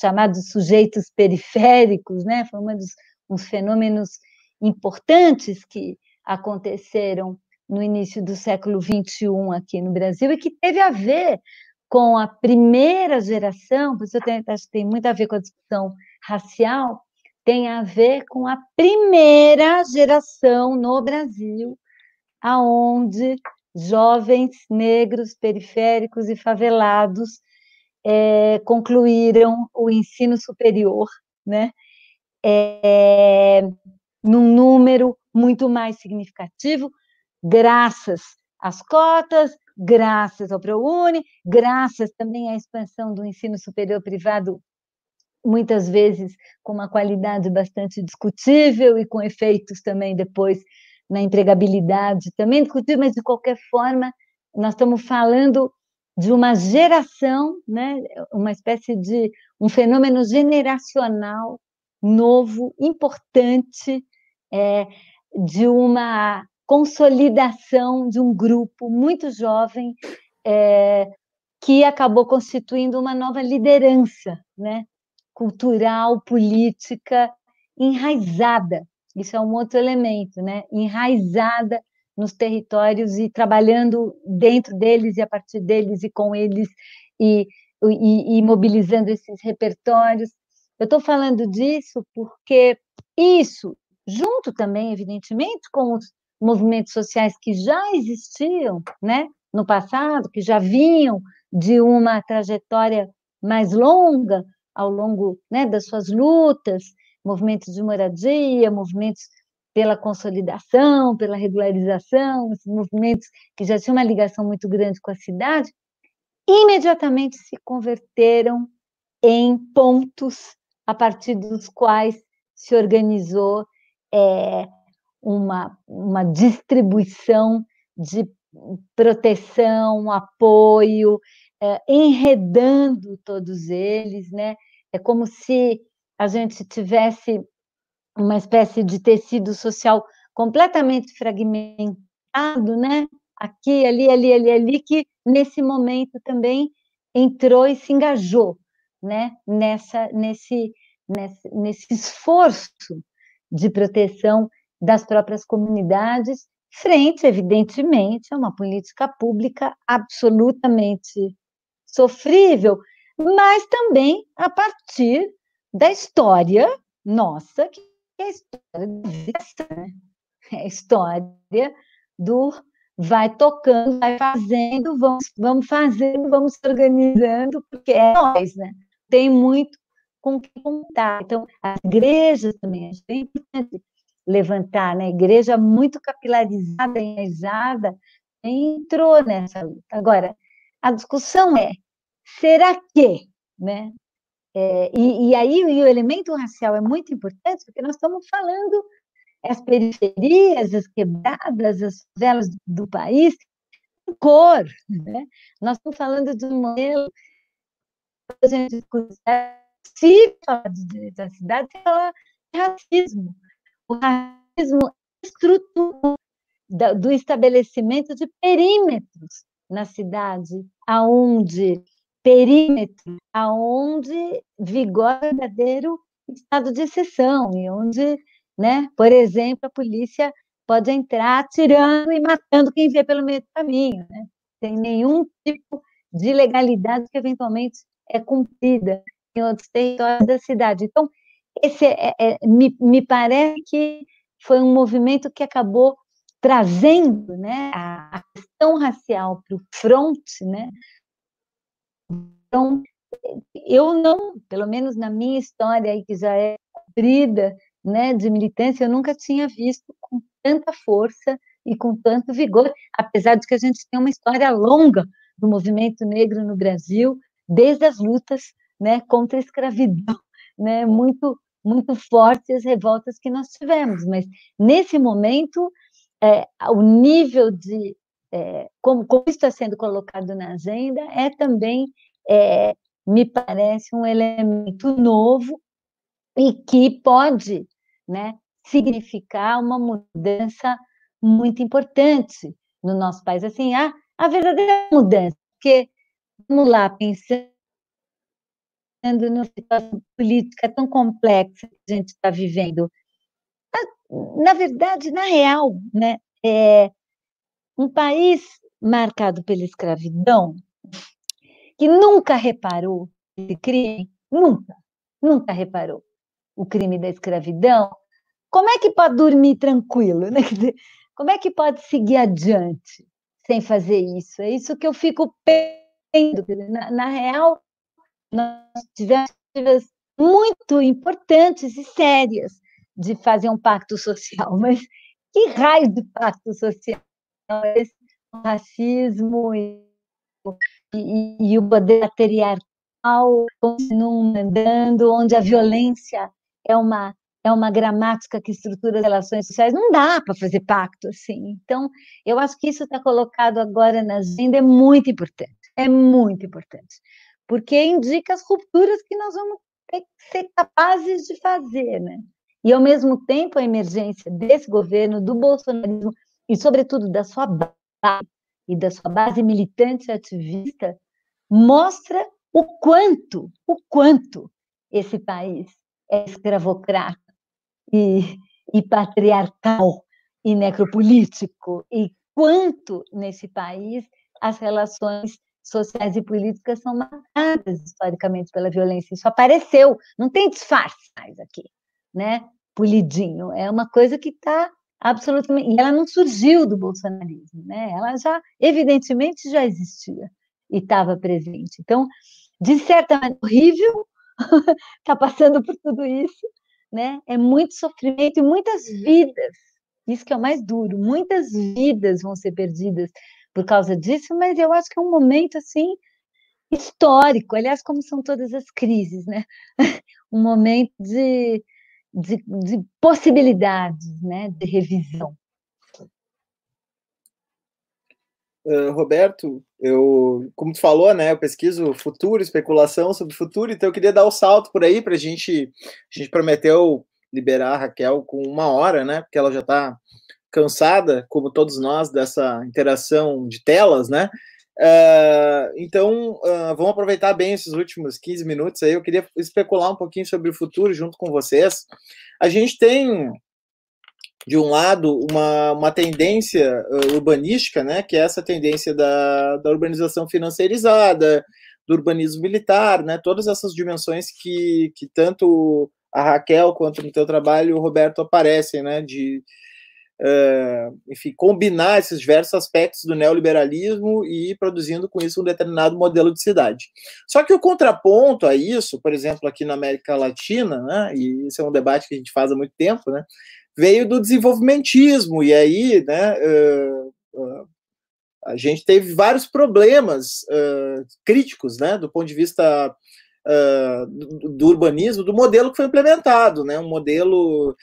chamados sujeitos periféricos, né? Foi um dos fenômenos importantes que aconteceram no início do século XXI aqui no Brasil e que teve a ver com a primeira geração, por isso eu tenho, acho que tem muito a ver com a discussão racial, tem a ver com a primeira geração no Brasil, aonde jovens negros, periféricos e favelados é, concluíram o ensino superior, né? É, num número muito mais significativo, graças às cotas, graças ao ProUni, graças também à expansão do ensino superior privado, muitas vezes com uma qualidade bastante discutível e com efeitos também depois na empregabilidade, também discutível, mas de qualquer forma, nós estamos falando de uma geração, né, uma espécie de um fenômeno generacional novo, importante, é, de uma consolidação de um grupo muito jovem é, que acabou constituindo uma nova liderança né, cultural, política, enraizada. Isso é um outro elemento, né? enraizada nos territórios e trabalhando dentro deles e a partir deles e com eles e, e, e mobilizando esses repertórios. Eu estou falando disso porque isso, junto também, evidentemente, com os movimentos sociais que já existiam né, no passado, que já vinham de uma trajetória mais longa ao longo né, das suas lutas, movimentos de moradia, movimentos pela consolidação, pela regularização, movimentos que já tinham uma ligação muito grande com a cidade, imediatamente se converteram em pontos a partir dos quais se organizou é, uma, uma distribuição de proteção, apoio, é, enredando todos eles, né? É como se a gente tivesse uma espécie de tecido social completamente fragmentado, né? Aqui, ali, ali, ali, ali, que nesse momento também entrou e se engajou, né? Nessa, nesse, nesse, nesse esforço de proteção das próprias comunidades, frente, evidentemente, a uma política pública absolutamente sofrível, mas também a partir da história nossa, que é a história da vida, né? é a história do vai tocando, vai fazendo, vamos, vamos fazendo, vamos se organizando, porque é nós, né? Tem muito com que contar. Então, as igrejas também, é importante levantar, né? A igreja muito capilarizada, enraizada, entrou nessa luta. Agora, a discussão é, será que, né? É, e, e, aí o elemento racial é muito importante, porque nós estamos falando as periferias, as quebradas, as favelas do país, cor, né? Nós estamos falando de um modelo a gente se fala de direito à cidade, se fala de racismo. O racismo estrutura do estabelecimento de perímetros na cidade, aonde perímetro, aonde vigora verdadeiro estado de exceção e onde, né, por exemplo, a polícia pode entrar atirando e matando quem vê pelo meio do caminho, né? Sem nenhum tipo de legalidade que eventualmente é cumprida em outros territórios da cidade. Então, esse é, é, é, me, me parece que foi um movimento que acabou trazendo né, a, a questão racial para o front, né? Então, eu não, pelo menos na minha história aí, que já é comprida, né, de militância, eu nunca tinha visto com tanta força e com tanto vigor, apesar de que a gente tem uma história longa do movimento negro no Brasil, desde as lutas né, contra a escravidão, [LAUGHS] né, muito, muito fortes as revoltas que nós tivemos. Mas, nesse momento, é, o nível de. É, como, como está sendo colocado na agenda é também, é, me parece, um elemento novo e que pode né, significar uma mudança muito importante no nosso país. Assim, a, a verdadeira mudança, porque, vamos lá, pensando numa situação política tão complexa que a gente está vivendo. Na verdade, na real, né, é um país marcado pela escravidão, que nunca reparou esse crime, nunca, nunca reparou o crime da escravidão, como é que pode dormir tranquilo? Né? [LAUGHS] Como é que pode seguir adiante sem fazer isso? É isso que eu fico pensando. Na, na real, nós tivemos muito importantes e sérias de fazer um pacto social, [LAUGHS] mas que raio de pacto social é? O racismo e, e, e o poder patriarcal continuam andando, onde a violência é uma é uma gramática que estrutura as relações sociais, não dá para fazer pacto assim. Então, eu acho que isso está colocado agora na agenda é muito importante, é muito importante, porque indica as rupturas que nós vamos ter que ser capazes de fazer, né? E, ao mesmo tempo, a emergência desse governo, do bolsonarismo, e, sobretudo, da sua base, e da sua base militante ativista, mostra o quanto, o quanto esse país é escravocrata, e, e patriarcal e necropolítico, e quanto nesse país as relações sociais e políticas são marcadas historicamente pela violência. Isso apareceu, não tem disfarce mais aqui, né? Polidinho. É uma coisa que está absolutamente. E ela não surgiu do bolsonarismo, né? Ela já, evidentemente, já existia e estava presente. Então, de certa maneira, horrível está [LAUGHS] passando por tudo isso, né? É muito sofrimento e muitas vidas. Isso que é o mais duro. Muitas vidas vão ser perdidas por causa disso, mas eu acho que é um momento assim histórico, aliás, como são todas as crises, né? [LAUGHS] Um momento de, de, de possibilidades, né? De revisão. Uh, Roberto, eu, como tu falou, né, eu pesquiso futuro, especulação sobre futuro, então eu queria dar o um salto por aí para a gente. A gente prometeu liberar a Raquel com uma hora, né, porque ela já está cansada, como todos nós, dessa interação de telas, né? Uh, então, uh, vamos aproveitar bem esses últimos 15 minutos aí. Eu queria especular um pouquinho sobre o futuro junto com vocês. A gente tem de um lado, uma, uma tendência uh, urbanística, né, que é essa tendência da, da urbanização financeirizada, do urbanismo militar, né, todas essas dimensões que, que tanto a Raquel quanto no teu trabalho, o Roberto, aparecem, né, de, uh, enfim, combinar esses diversos aspectos do neoliberalismo e produzindo com isso um determinado modelo de cidade. Só que o contraponto a isso, por exemplo, aqui na América Latina, né, e isso é um debate que a gente faz há muito tempo, né, veio do desenvolvimentismo, e aí, né, uh, uh, a gente teve vários problemas uh, críticos, né, do ponto de vista do, do, urbanismo, do modelo que foi implementado, né, um modelo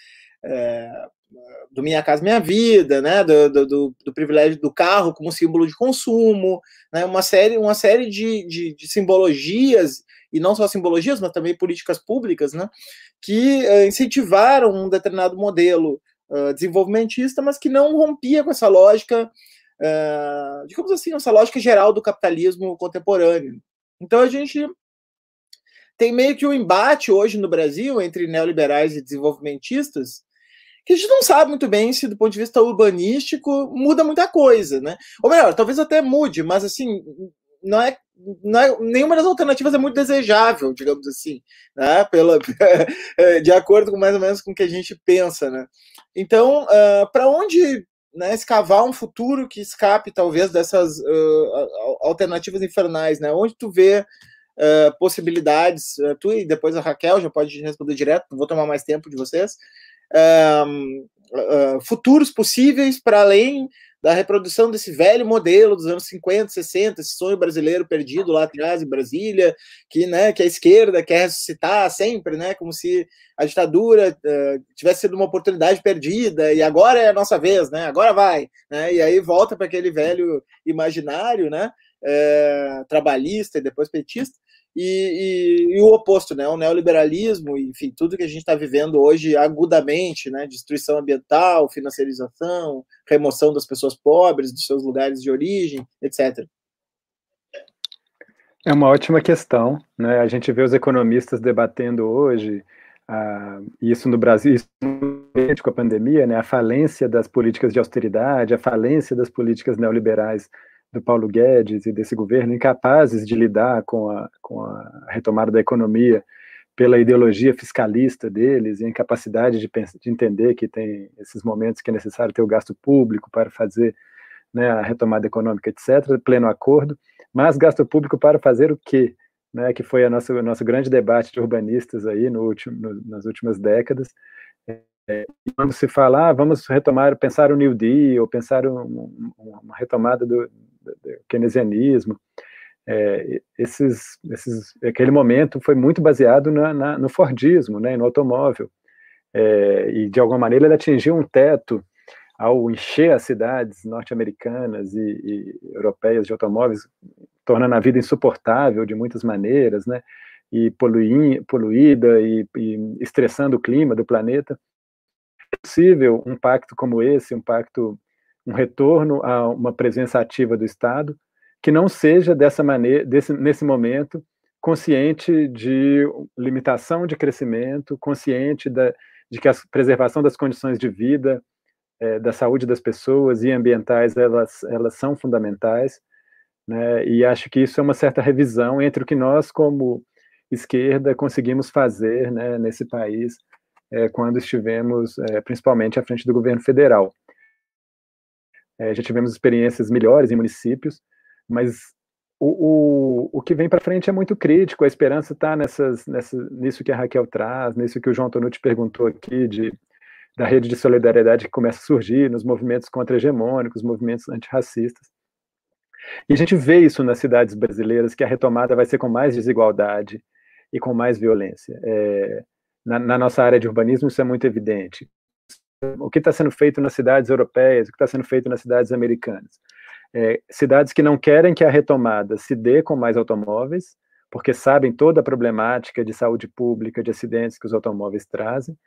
do Minha Casa Minha Vida, né, do, do, do, privilégio do carro como símbolo de consumo, né, uma série, uma série de, de, de simbologias e não só simbologias, mas também políticas públicas, né, que uh, incentivaram um determinado modelo uh, desenvolvimentista, mas que não rompia com essa lógica, uh, digamos assim, essa lógica geral do capitalismo contemporâneo. Então a gente tem meio que um embate hoje no Brasil entre neoliberais e desenvolvimentistas, que a gente não sabe muito bem se, do ponto de vista urbanístico, muda muita coisa, né? Ou melhor, talvez até mude, mas assim, não é, não é, nenhuma das alternativas é muito desejável, digamos assim, né? Pela, [LAUGHS] de acordo com mais ou menos com o que a gente pensa, né? Então, uh, ah, para onde né, escavar um futuro que escape talvez dessas uh, alternativas infernais, né? Onde tu vê uh, possibilidades? tu e depois a Raquel já pode responder direto, não vou tomar mais tempo de vocês. Futuros possíveis para além da reprodução desse velho modelo dos anos 50, 60, esse sonho brasileiro perdido lá atrás em Brasília, que, né, que a esquerda quer ressuscitar sempre, né, como se a ditadura uh, tivesse sido uma oportunidade perdida e agora é a nossa vez, né, agora vai, né, e aí volta para aquele velho imaginário, né, é, trabalhista e depois petista, e, e, e, o oposto, né? O neoliberalismo, enfim, tudo que a gente está vivendo hoje agudamente, né? Destruição ambiental, financiarização, remoção das pessoas pobres dos seus lugares de origem, etc. É uma ótima questão, né? A gente vê os economistas debatendo hoje ah, isso no Brasil, isso com a pandemia, né? A falência das políticas de austeridade, a falência das políticas neoliberais do Paulo Guedes e desse governo, incapazes de lidar com a, com a retomada da economia pela ideologia fiscalista deles e a incapacidade de, de entender que tem esses momentos que é necessário ter o gasto público para fazer né, a retomada econômica, etc., pleno acordo, mas gasto público para fazer o quê? Né, que foi o nosso grande debate de urbanistas aí no último, no, nas últimas décadas. É, quando se fala, ah, vamos retomar, pensar o New Deal, pensar um, uma retomada do keynesianismo, é, esses, esses, aquele momento foi muito baseado na, na, no Fordismo, né, no automóvel, é, e de alguma maneira ele atingiu um teto ao encher as cidades norte-americanas e, e, europeias de automóveis, tornando a vida insuportável de muitas maneiras, né, e poluí, poluída e, e estressando o clima do planeta. É possível um pacto como esse, um pacto, um retorno a uma presença ativa do Estado, que não seja dessa maneira, desse, nesse momento, consciente de limitação de crescimento, consciente da, de que a preservação das condições de vida, é, da saúde das pessoas e ambientais, elas, elas são fundamentais, né, e acho que isso é uma certa revisão entre o que nós, como esquerda, conseguimos fazer né, nesse país é, quando estivemos, é, principalmente à frente do governo federal. É, já tivemos experiências melhores em municípios, mas o, o, o que vem para frente é muito crítico, a esperança está nessas, nessas, nisso que a Raquel traz, nisso que o João Tonucci perguntou aqui, de, da rede de solidariedade que começa a surgir, nos movimentos contra-hegemônicos, movimentos antirracistas. E a gente vê isso nas cidades brasileiras, que a retomada vai ser com mais desigualdade e com mais violência. É, na, na, nossa área de urbanismo, isso é muito evidente. O que está sendo feito nas cidades europeias, o que está sendo feito nas cidades americanas é, cidades que não querem que a retomada se dê com mais automóveis, porque sabem toda a problemática de saúde pública, de acidentes que os automóveis trazem,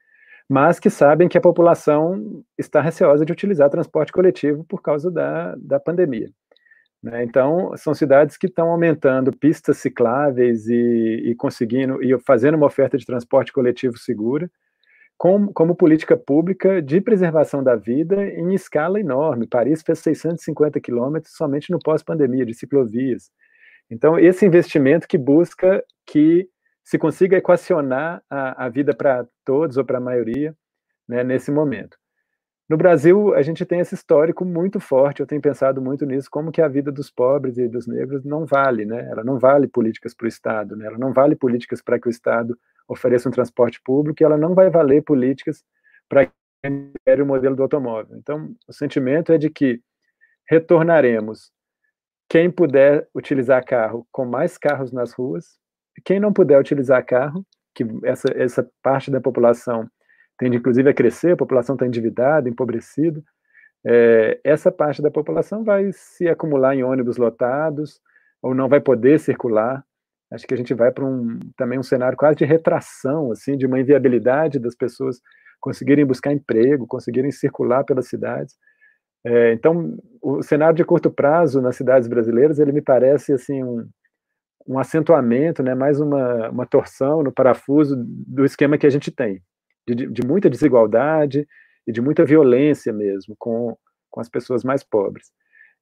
mas que sabem que a população está receosa de utilizar transporte coletivo por causa da, da pandemia. Né? Então, são cidades que estão aumentando pistas cicláveis e, e conseguindo, e fazendo uma oferta de transporte coletivo segura, como, como, política pública de preservação da vida em escala enorme. Paris fez 650 quilômetros somente no pós-pandemia de ciclovias. Então, esse investimento que busca que se consiga equacionar a, a vida para todos ou para a maioria né, nesse momento. No Brasil, a gente tem esse histórico muito forte, eu tenho pensado muito nisso, como que a vida dos pobres e dos negros não vale, né? Ela não vale políticas para o Estado, né? Ela não vale políticas para que o Estado ofereça um transporte público e ela não vai valer políticas para quem o modelo do automóvel. Então, o sentimento é de que retornaremos quem puder utilizar carro com mais carros nas ruas, quem não puder utilizar carro, que essa, essa parte da população tende inclusive a crescer, a população está endividada, empobrecida, é, essa parte da população vai se acumular em ônibus lotados, ou não vai poder circular, acho que a gente vai para um também um cenário quase de retração, assim, de uma inviabilidade das pessoas conseguirem buscar emprego, conseguirem circular pelas cidades. É, então, o cenário de curto prazo nas cidades brasileiras, ele me parece assim um, um acentuamento, né, mais uma, uma torção no parafuso do esquema que a gente tem, de, de muita desigualdade e de muita violência mesmo com, com as pessoas mais pobres.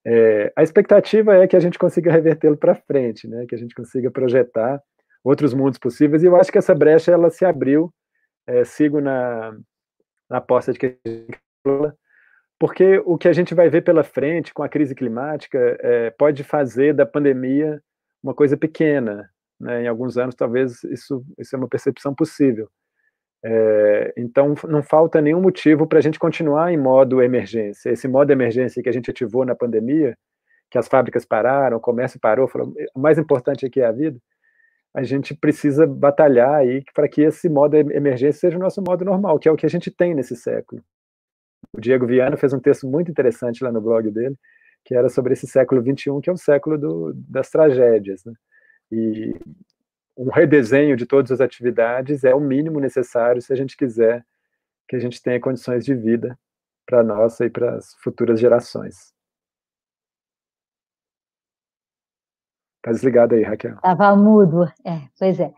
É, a expectativa é que a gente consiga revertê-lo para frente, né? que a gente consiga projetar outros mundos possíveis, e eu acho que essa brecha ela se abriu, é, sigo na, na aposta de que porque o que a gente vai ver pela frente com a crise climática é, pode fazer da pandemia uma coisa pequena, né? em alguns anos talvez isso, isso é uma percepção possível, é, então, não falta nenhum motivo para a gente continuar em modo emergência. Esse modo emergência que a gente ativou na pandemia, que as fábricas pararam, o comércio parou, falou, o mais importante aqui é a vida, a gente precisa batalhar aí para que esse modo emergência seja o nosso modo normal, que é o que a gente tem nesse século. O Diego Viana fez um texto muito interessante lá no blog dele, que era sobre esse século XXI, que é o século do, das tragédias. Né? E um redesenho de todas as atividades é o mínimo necessário se a gente quiser que a gente tenha condições de vida para nossa e para as futuras gerações. Tá desligado aí, Raquel. Estava mudo. É, pois é.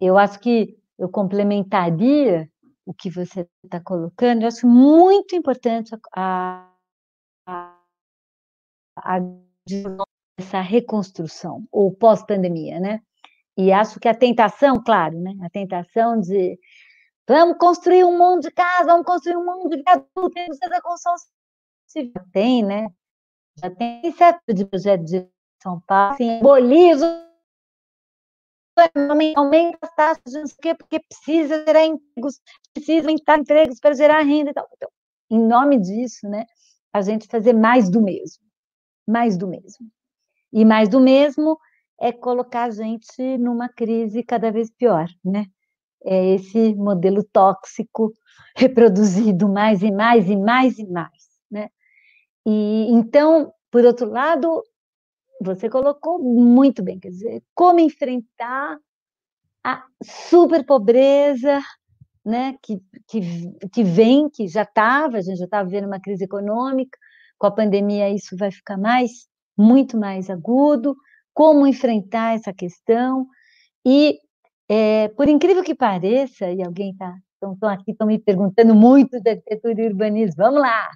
Eu acho que eu complementaria o que você está colocando. Eu acho muito importante a, a, a, essa reconstrução, ou pós-pandemia, né? E acho que a tentação, claro, né? A tentação de vamos construir um mundo de casa, vamos construir um mundo de adulto, temos essa construção. Tem, né? Já tem certo de projeto de São Paulo, assim, aboliza aumenta as taxas, não sei o quê, porque precisa gerar empregos, precisa aumentar empregos para gerar renda e tal. Então, em nome disso, né, a gente fazer mais do mesmo. Mais do mesmo. E mais do mesmo é colocar a gente numa crise cada vez pior, né? É esse modelo tóxico [LAUGHS] reproduzido mais e mais e mais e mais, né? E então, por outro lado, você colocou muito bem, quer dizer, como enfrentar a super pobreza, né, que, que, que vem, que já estava, a gente já estava vivendo uma crise econômica, com a pandemia isso vai ficar mais, muito mais agudo, como enfrentar essa questão, e é, por incrível que pareça, e alguém está estão aqui, estão me perguntando muito de arquitetura e urbanismo, vamos lá!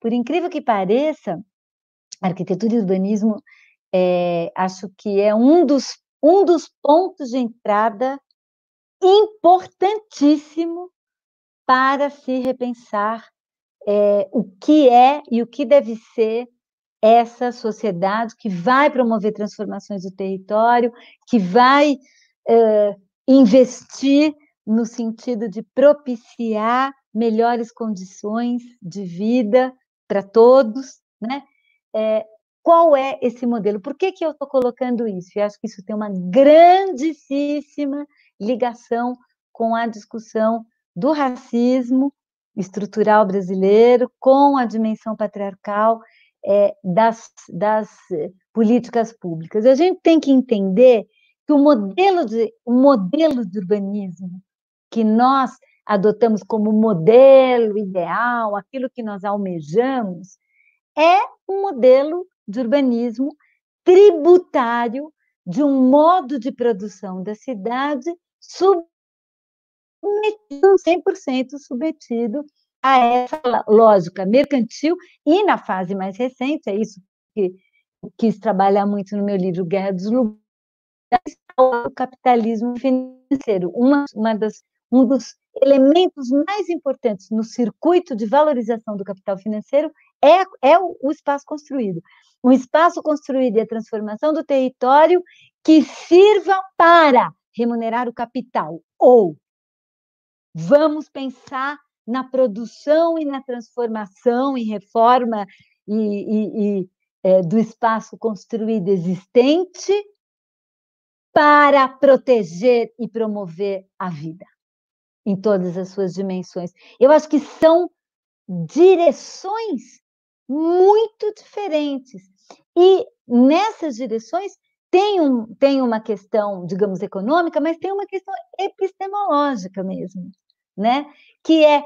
Por incrível que pareça, arquitetura e urbanismo é, acho que é um dos, um dos pontos de entrada importantíssimo para se repensar é, o que é e o que deve ser essa sociedade que vai promover transformações do território, que vai é, investir no sentido de propiciar melhores condições de vida para todos, né? É, qual é esse modelo? Por que, que eu estou colocando isso? E acho que isso tem uma grandíssima ligação com a discussão do racismo estrutural brasileiro, com a dimensão patriarcal é, das, das políticas públicas. A gente tem que entender que o modelo de, o modelo de urbanismo que nós adotamos como modelo ideal, aquilo que nós almejamos, é um modelo de urbanismo tributário de um modo de produção da cidade submetido, 100% submetido a essa lógica mercantil e na fase mais recente, é isso que quis trabalhar muito no meu livro Guerra dos Lugares, o capitalismo financeiro. Uma, uma das, um dos elementos mais importantes no circuito de valorização do capital financeiro é, é o, o espaço construído um espaço construído e a transformação do território que sirva para remunerar o capital. Ou vamos pensar na produção e na transformação e reforma e, e, e é, do espaço construído existente para proteger e promover a vida em todas as suas dimensões. Eu acho que são direções muito diferentes e nessas direções tem, um, tem uma questão, digamos, econômica, mas tem uma questão epistemológica mesmo, né? que é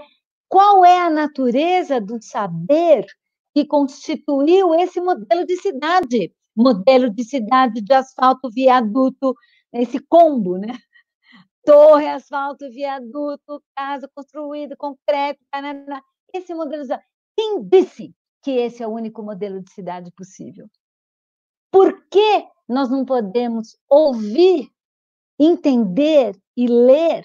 qual é a natureza do saber que constituiu esse modelo de cidade, modelo de cidade de asfalto, viaduto, esse combo, né? Torre, asfalto, viaduto, casa construída, concreto, esse modelo de Quem disse que esse é o único modelo de cidade possível? Por que nós não podemos ouvir, entender e ler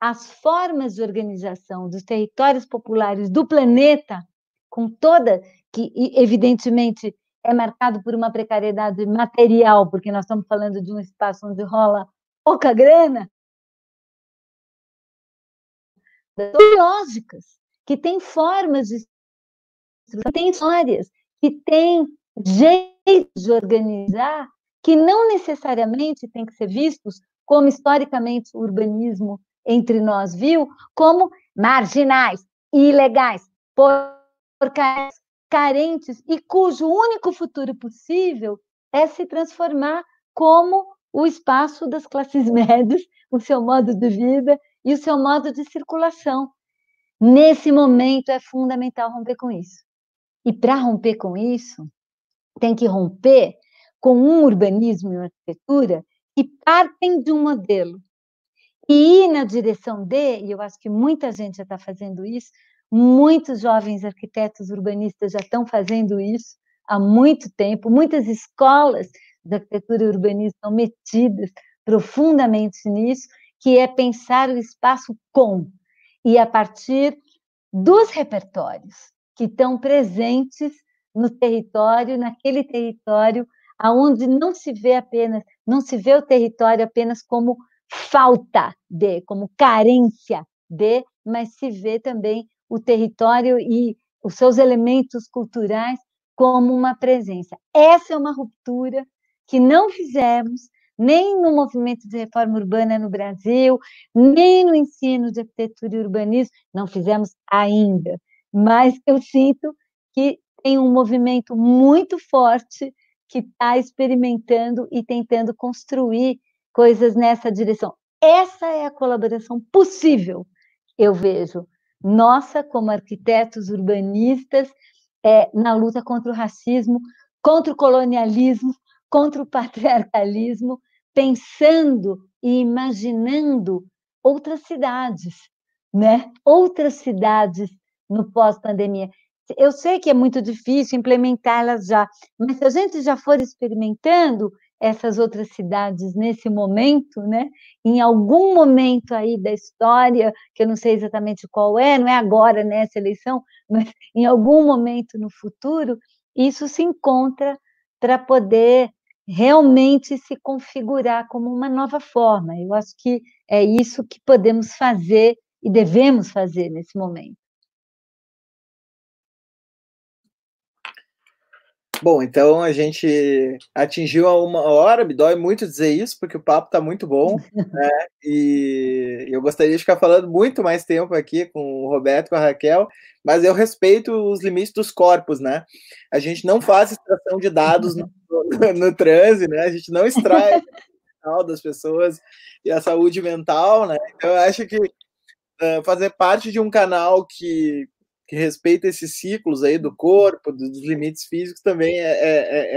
as formas de organização dos territórios populares do planeta, com toda, que evidentemente é marcado por uma precariedade material, porque nós estamos falando de um espaço onde rola pouca grana, lógicas, que tem formas de que tem histórias, que tem jeitos de organizar que não necessariamente tem que ser vistos como historicamente o urbanismo entre nós viu, como marginais, ilegais, porcais, carentes e cujo único futuro possível é se transformar como o espaço das classes [LAUGHS] médias, o seu modo de vida e o seu modo de circulação. Nesse momento é fundamental romper com isso. E para romper com isso, tem que romper com um urbanismo e uma arquitetura que partem de um modelo e ir na direção de, e eu acho que muita gente já está fazendo isso, muitos jovens arquitetos urbanistas já estão fazendo isso há muito tempo, muitas escolas de arquitetura e urbanismo estão metidas profundamente nisso, que é pensar o espaço com, e a partir dos repertórios que estão presentes no território, naquele território aonde não se vê apenas, não se vê o território apenas como falta de, como carência de, mas se vê também o território e os seus elementos culturais como uma presença. Essa é uma ruptura que não fizemos nem no movimento de reforma urbana no Brasil, nem no ensino de arquitetura e urbanismo, não fizemos ainda, mas eu sinto que tem um movimento muito forte que está experimentando e tentando construir coisas nessa direção. Essa é a colaboração possível, eu vejo, nossa, como arquitetos urbanistas, é, na luta contra o racismo, contra o colonialismo, contra o [LAUGHS] patriarcalismo, pensando e imaginando outras cidades, né? Outras cidades no pós-pandemia eu sei que é muito difícil implementá-las já, mas se a gente já for experimentando essas outras cidades nesse momento, né? Em algum momento aí da história, que eu não sei exatamente qual é, não é agora nessa eleição, [LAUGHS] mas em algum momento no futuro, isso se encontra para poder realmente se configurar como uma nova forma. Eu acho que é isso que podemos fazer e devemos fazer nesse momento. Bom, então a gente atingiu a uma hora, me dói muito dizer isso, porque o papo está muito bom, [LAUGHS] né? E eu gostaria de ficar falando muito mais tempo aqui com o Roberto e com a Raquel, mas eu respeito os limites dos corpos, né? A gente não faz extração de dados no, no, no transe, né? A gente não extrai [LAUGHS] a das pessoas e a saúde mental, né? Então, eu acho que uh, fazer parte de um canal que que respeita esses ciclos aí do corpo, dos limites físicos, também é, é,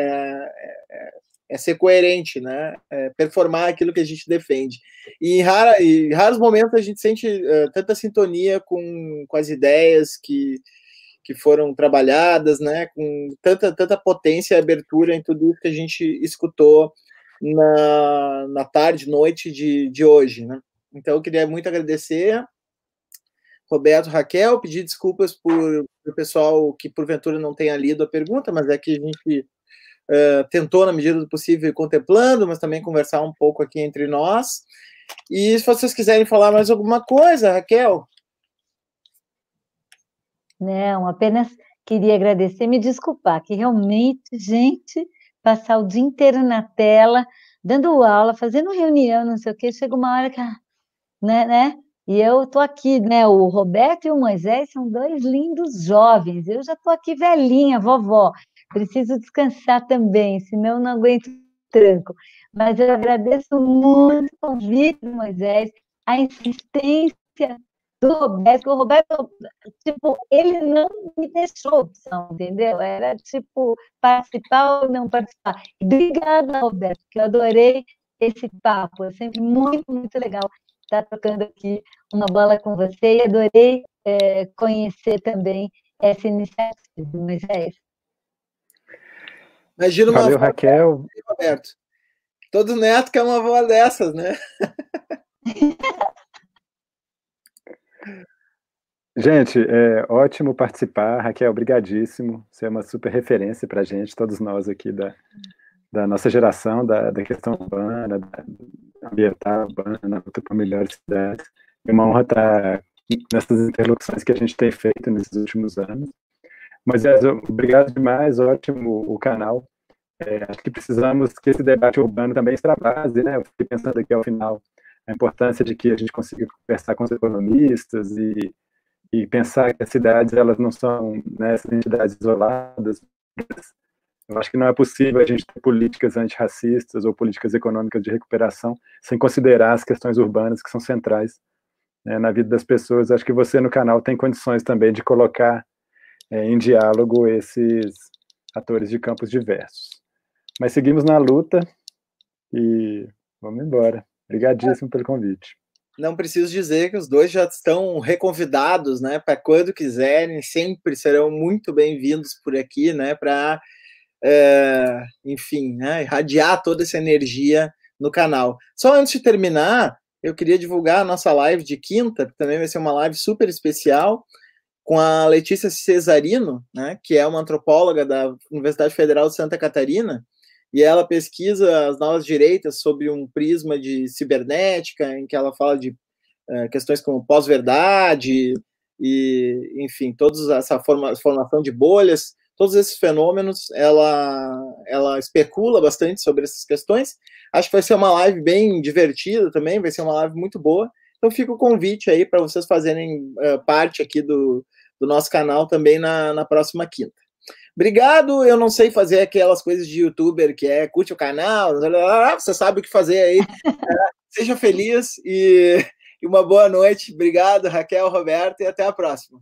é, é ser coerente, né? performar aquilo que a gente defende. E em, rara, em, raros momentos a gente sente uh, tanta sintonia com, com as ideias que, que foram trabalhadas, né? Com tanta, tanta potência e abertura em tudo isso que a gente escutou na, na tarde, noite de, de hoje, né? Então, eu queria muito agradecer Roberto, Raquel, pedir desculpas por o pessoal que porventura não tenha lido a pergunta, mas é que a gente uh, tentou, na medida do possível, ir contemplando, mas também conversar um pouco aqui entre nós. E se vocês quiserem falar mais alguma coisa, Raquel. Não, apenas queria agradecer, me desculpar, que realmente, gente, passar o dia inteiro na tela, dando aula, fazendo reunião, não sei o quê, chega uma hora que, né, né? E eu estou aqui, né? O Roberto e o Moisés são dois lindos jovens. Eu já estou aqui velhinha, vovó. Preciso descansar também, senão não aguento tranco. Mas eu agradeço muito o convite do Moisés, a insistência do Roberto. O Roberto, tipo, ele não me deixou opção, entendeu? Era tipo participar ou não participar. Obrigada, Roberto, que eu adorei esse papo. É sempre muito, muito legal estar trocando aqui uma bola com você e adorei é, conhecer também essa iniciativa, mas é isso. Imagina uma Valeu, Raquel. Roberto. Todo neto quer uma avó dessas, né? [LAUGHS] Gente, é ótimo participar. Raquel, obrigadíssimo. Você é uma super referência para a gente, todos nós aqui da, da nossa geração, da, da questão urbana, da, ambiental, urbana, na luta por melhores cidades. É uma honra estar nessas interlocuções que a gente tem feito nesses últimos anos. Mas, obrigado demais, ótimo o canal. É, acho que precisamos que esse debate urbano também extravase, né? Eu fiquei pensando aqui ao final a importância de que a gente consiga conversar com os economistas e, e pensar que as cidades elas não são né, entidades isoladas, eu acho que não é possível a gente ter políticas antirracistas ou políticas econômicas de recuperação sem considerar as questões urbanas que são centrais né, na vida das pessoas. Acho que você no canal tem condições também de colocar é, em diálogo esses atores de campos diversos. Mas seguimos na luta e vamos embora. Obrigadíssimo pelo convite. Não preciso dizer que os dois já estão reconvidados, né? Para quando quiserem, sempre serão muito bem-vindos por aqui, né? Para, é, enfim, né? irradiar toda essa energia no canal. Só antes de terminar, eu queria divulgar a nossa live de quinta, que também vai ser uma live super especial, com a Letícia Cesarino, né? Que é uma antropóloga da Universidade Federal de Santa Catarina e ela pesquisa as novas direitas sob um prisma de cibernética, em que ela fala de uh, questões como pós-verdade e, enfim, toda essa forma, formação de bolhas, todos esses fenômenos, ela, ela especula bastante sobre essas questões. Acho que vai ser uma live bem divertida também, vai ser uma live muito boa. Então fica o convite aí para vocês fazerem uh, parte aqui do, do nosso canal também na, na próxima quinta. Obrigado, eu não sei fazer aquelas coisas de youtuber que é curte o canal, você sabe o que fazer aí. É, [LAUGHS] seja feliz e, e uma boa noite. Obrigado, Raquel, Roberto, e até a próxima.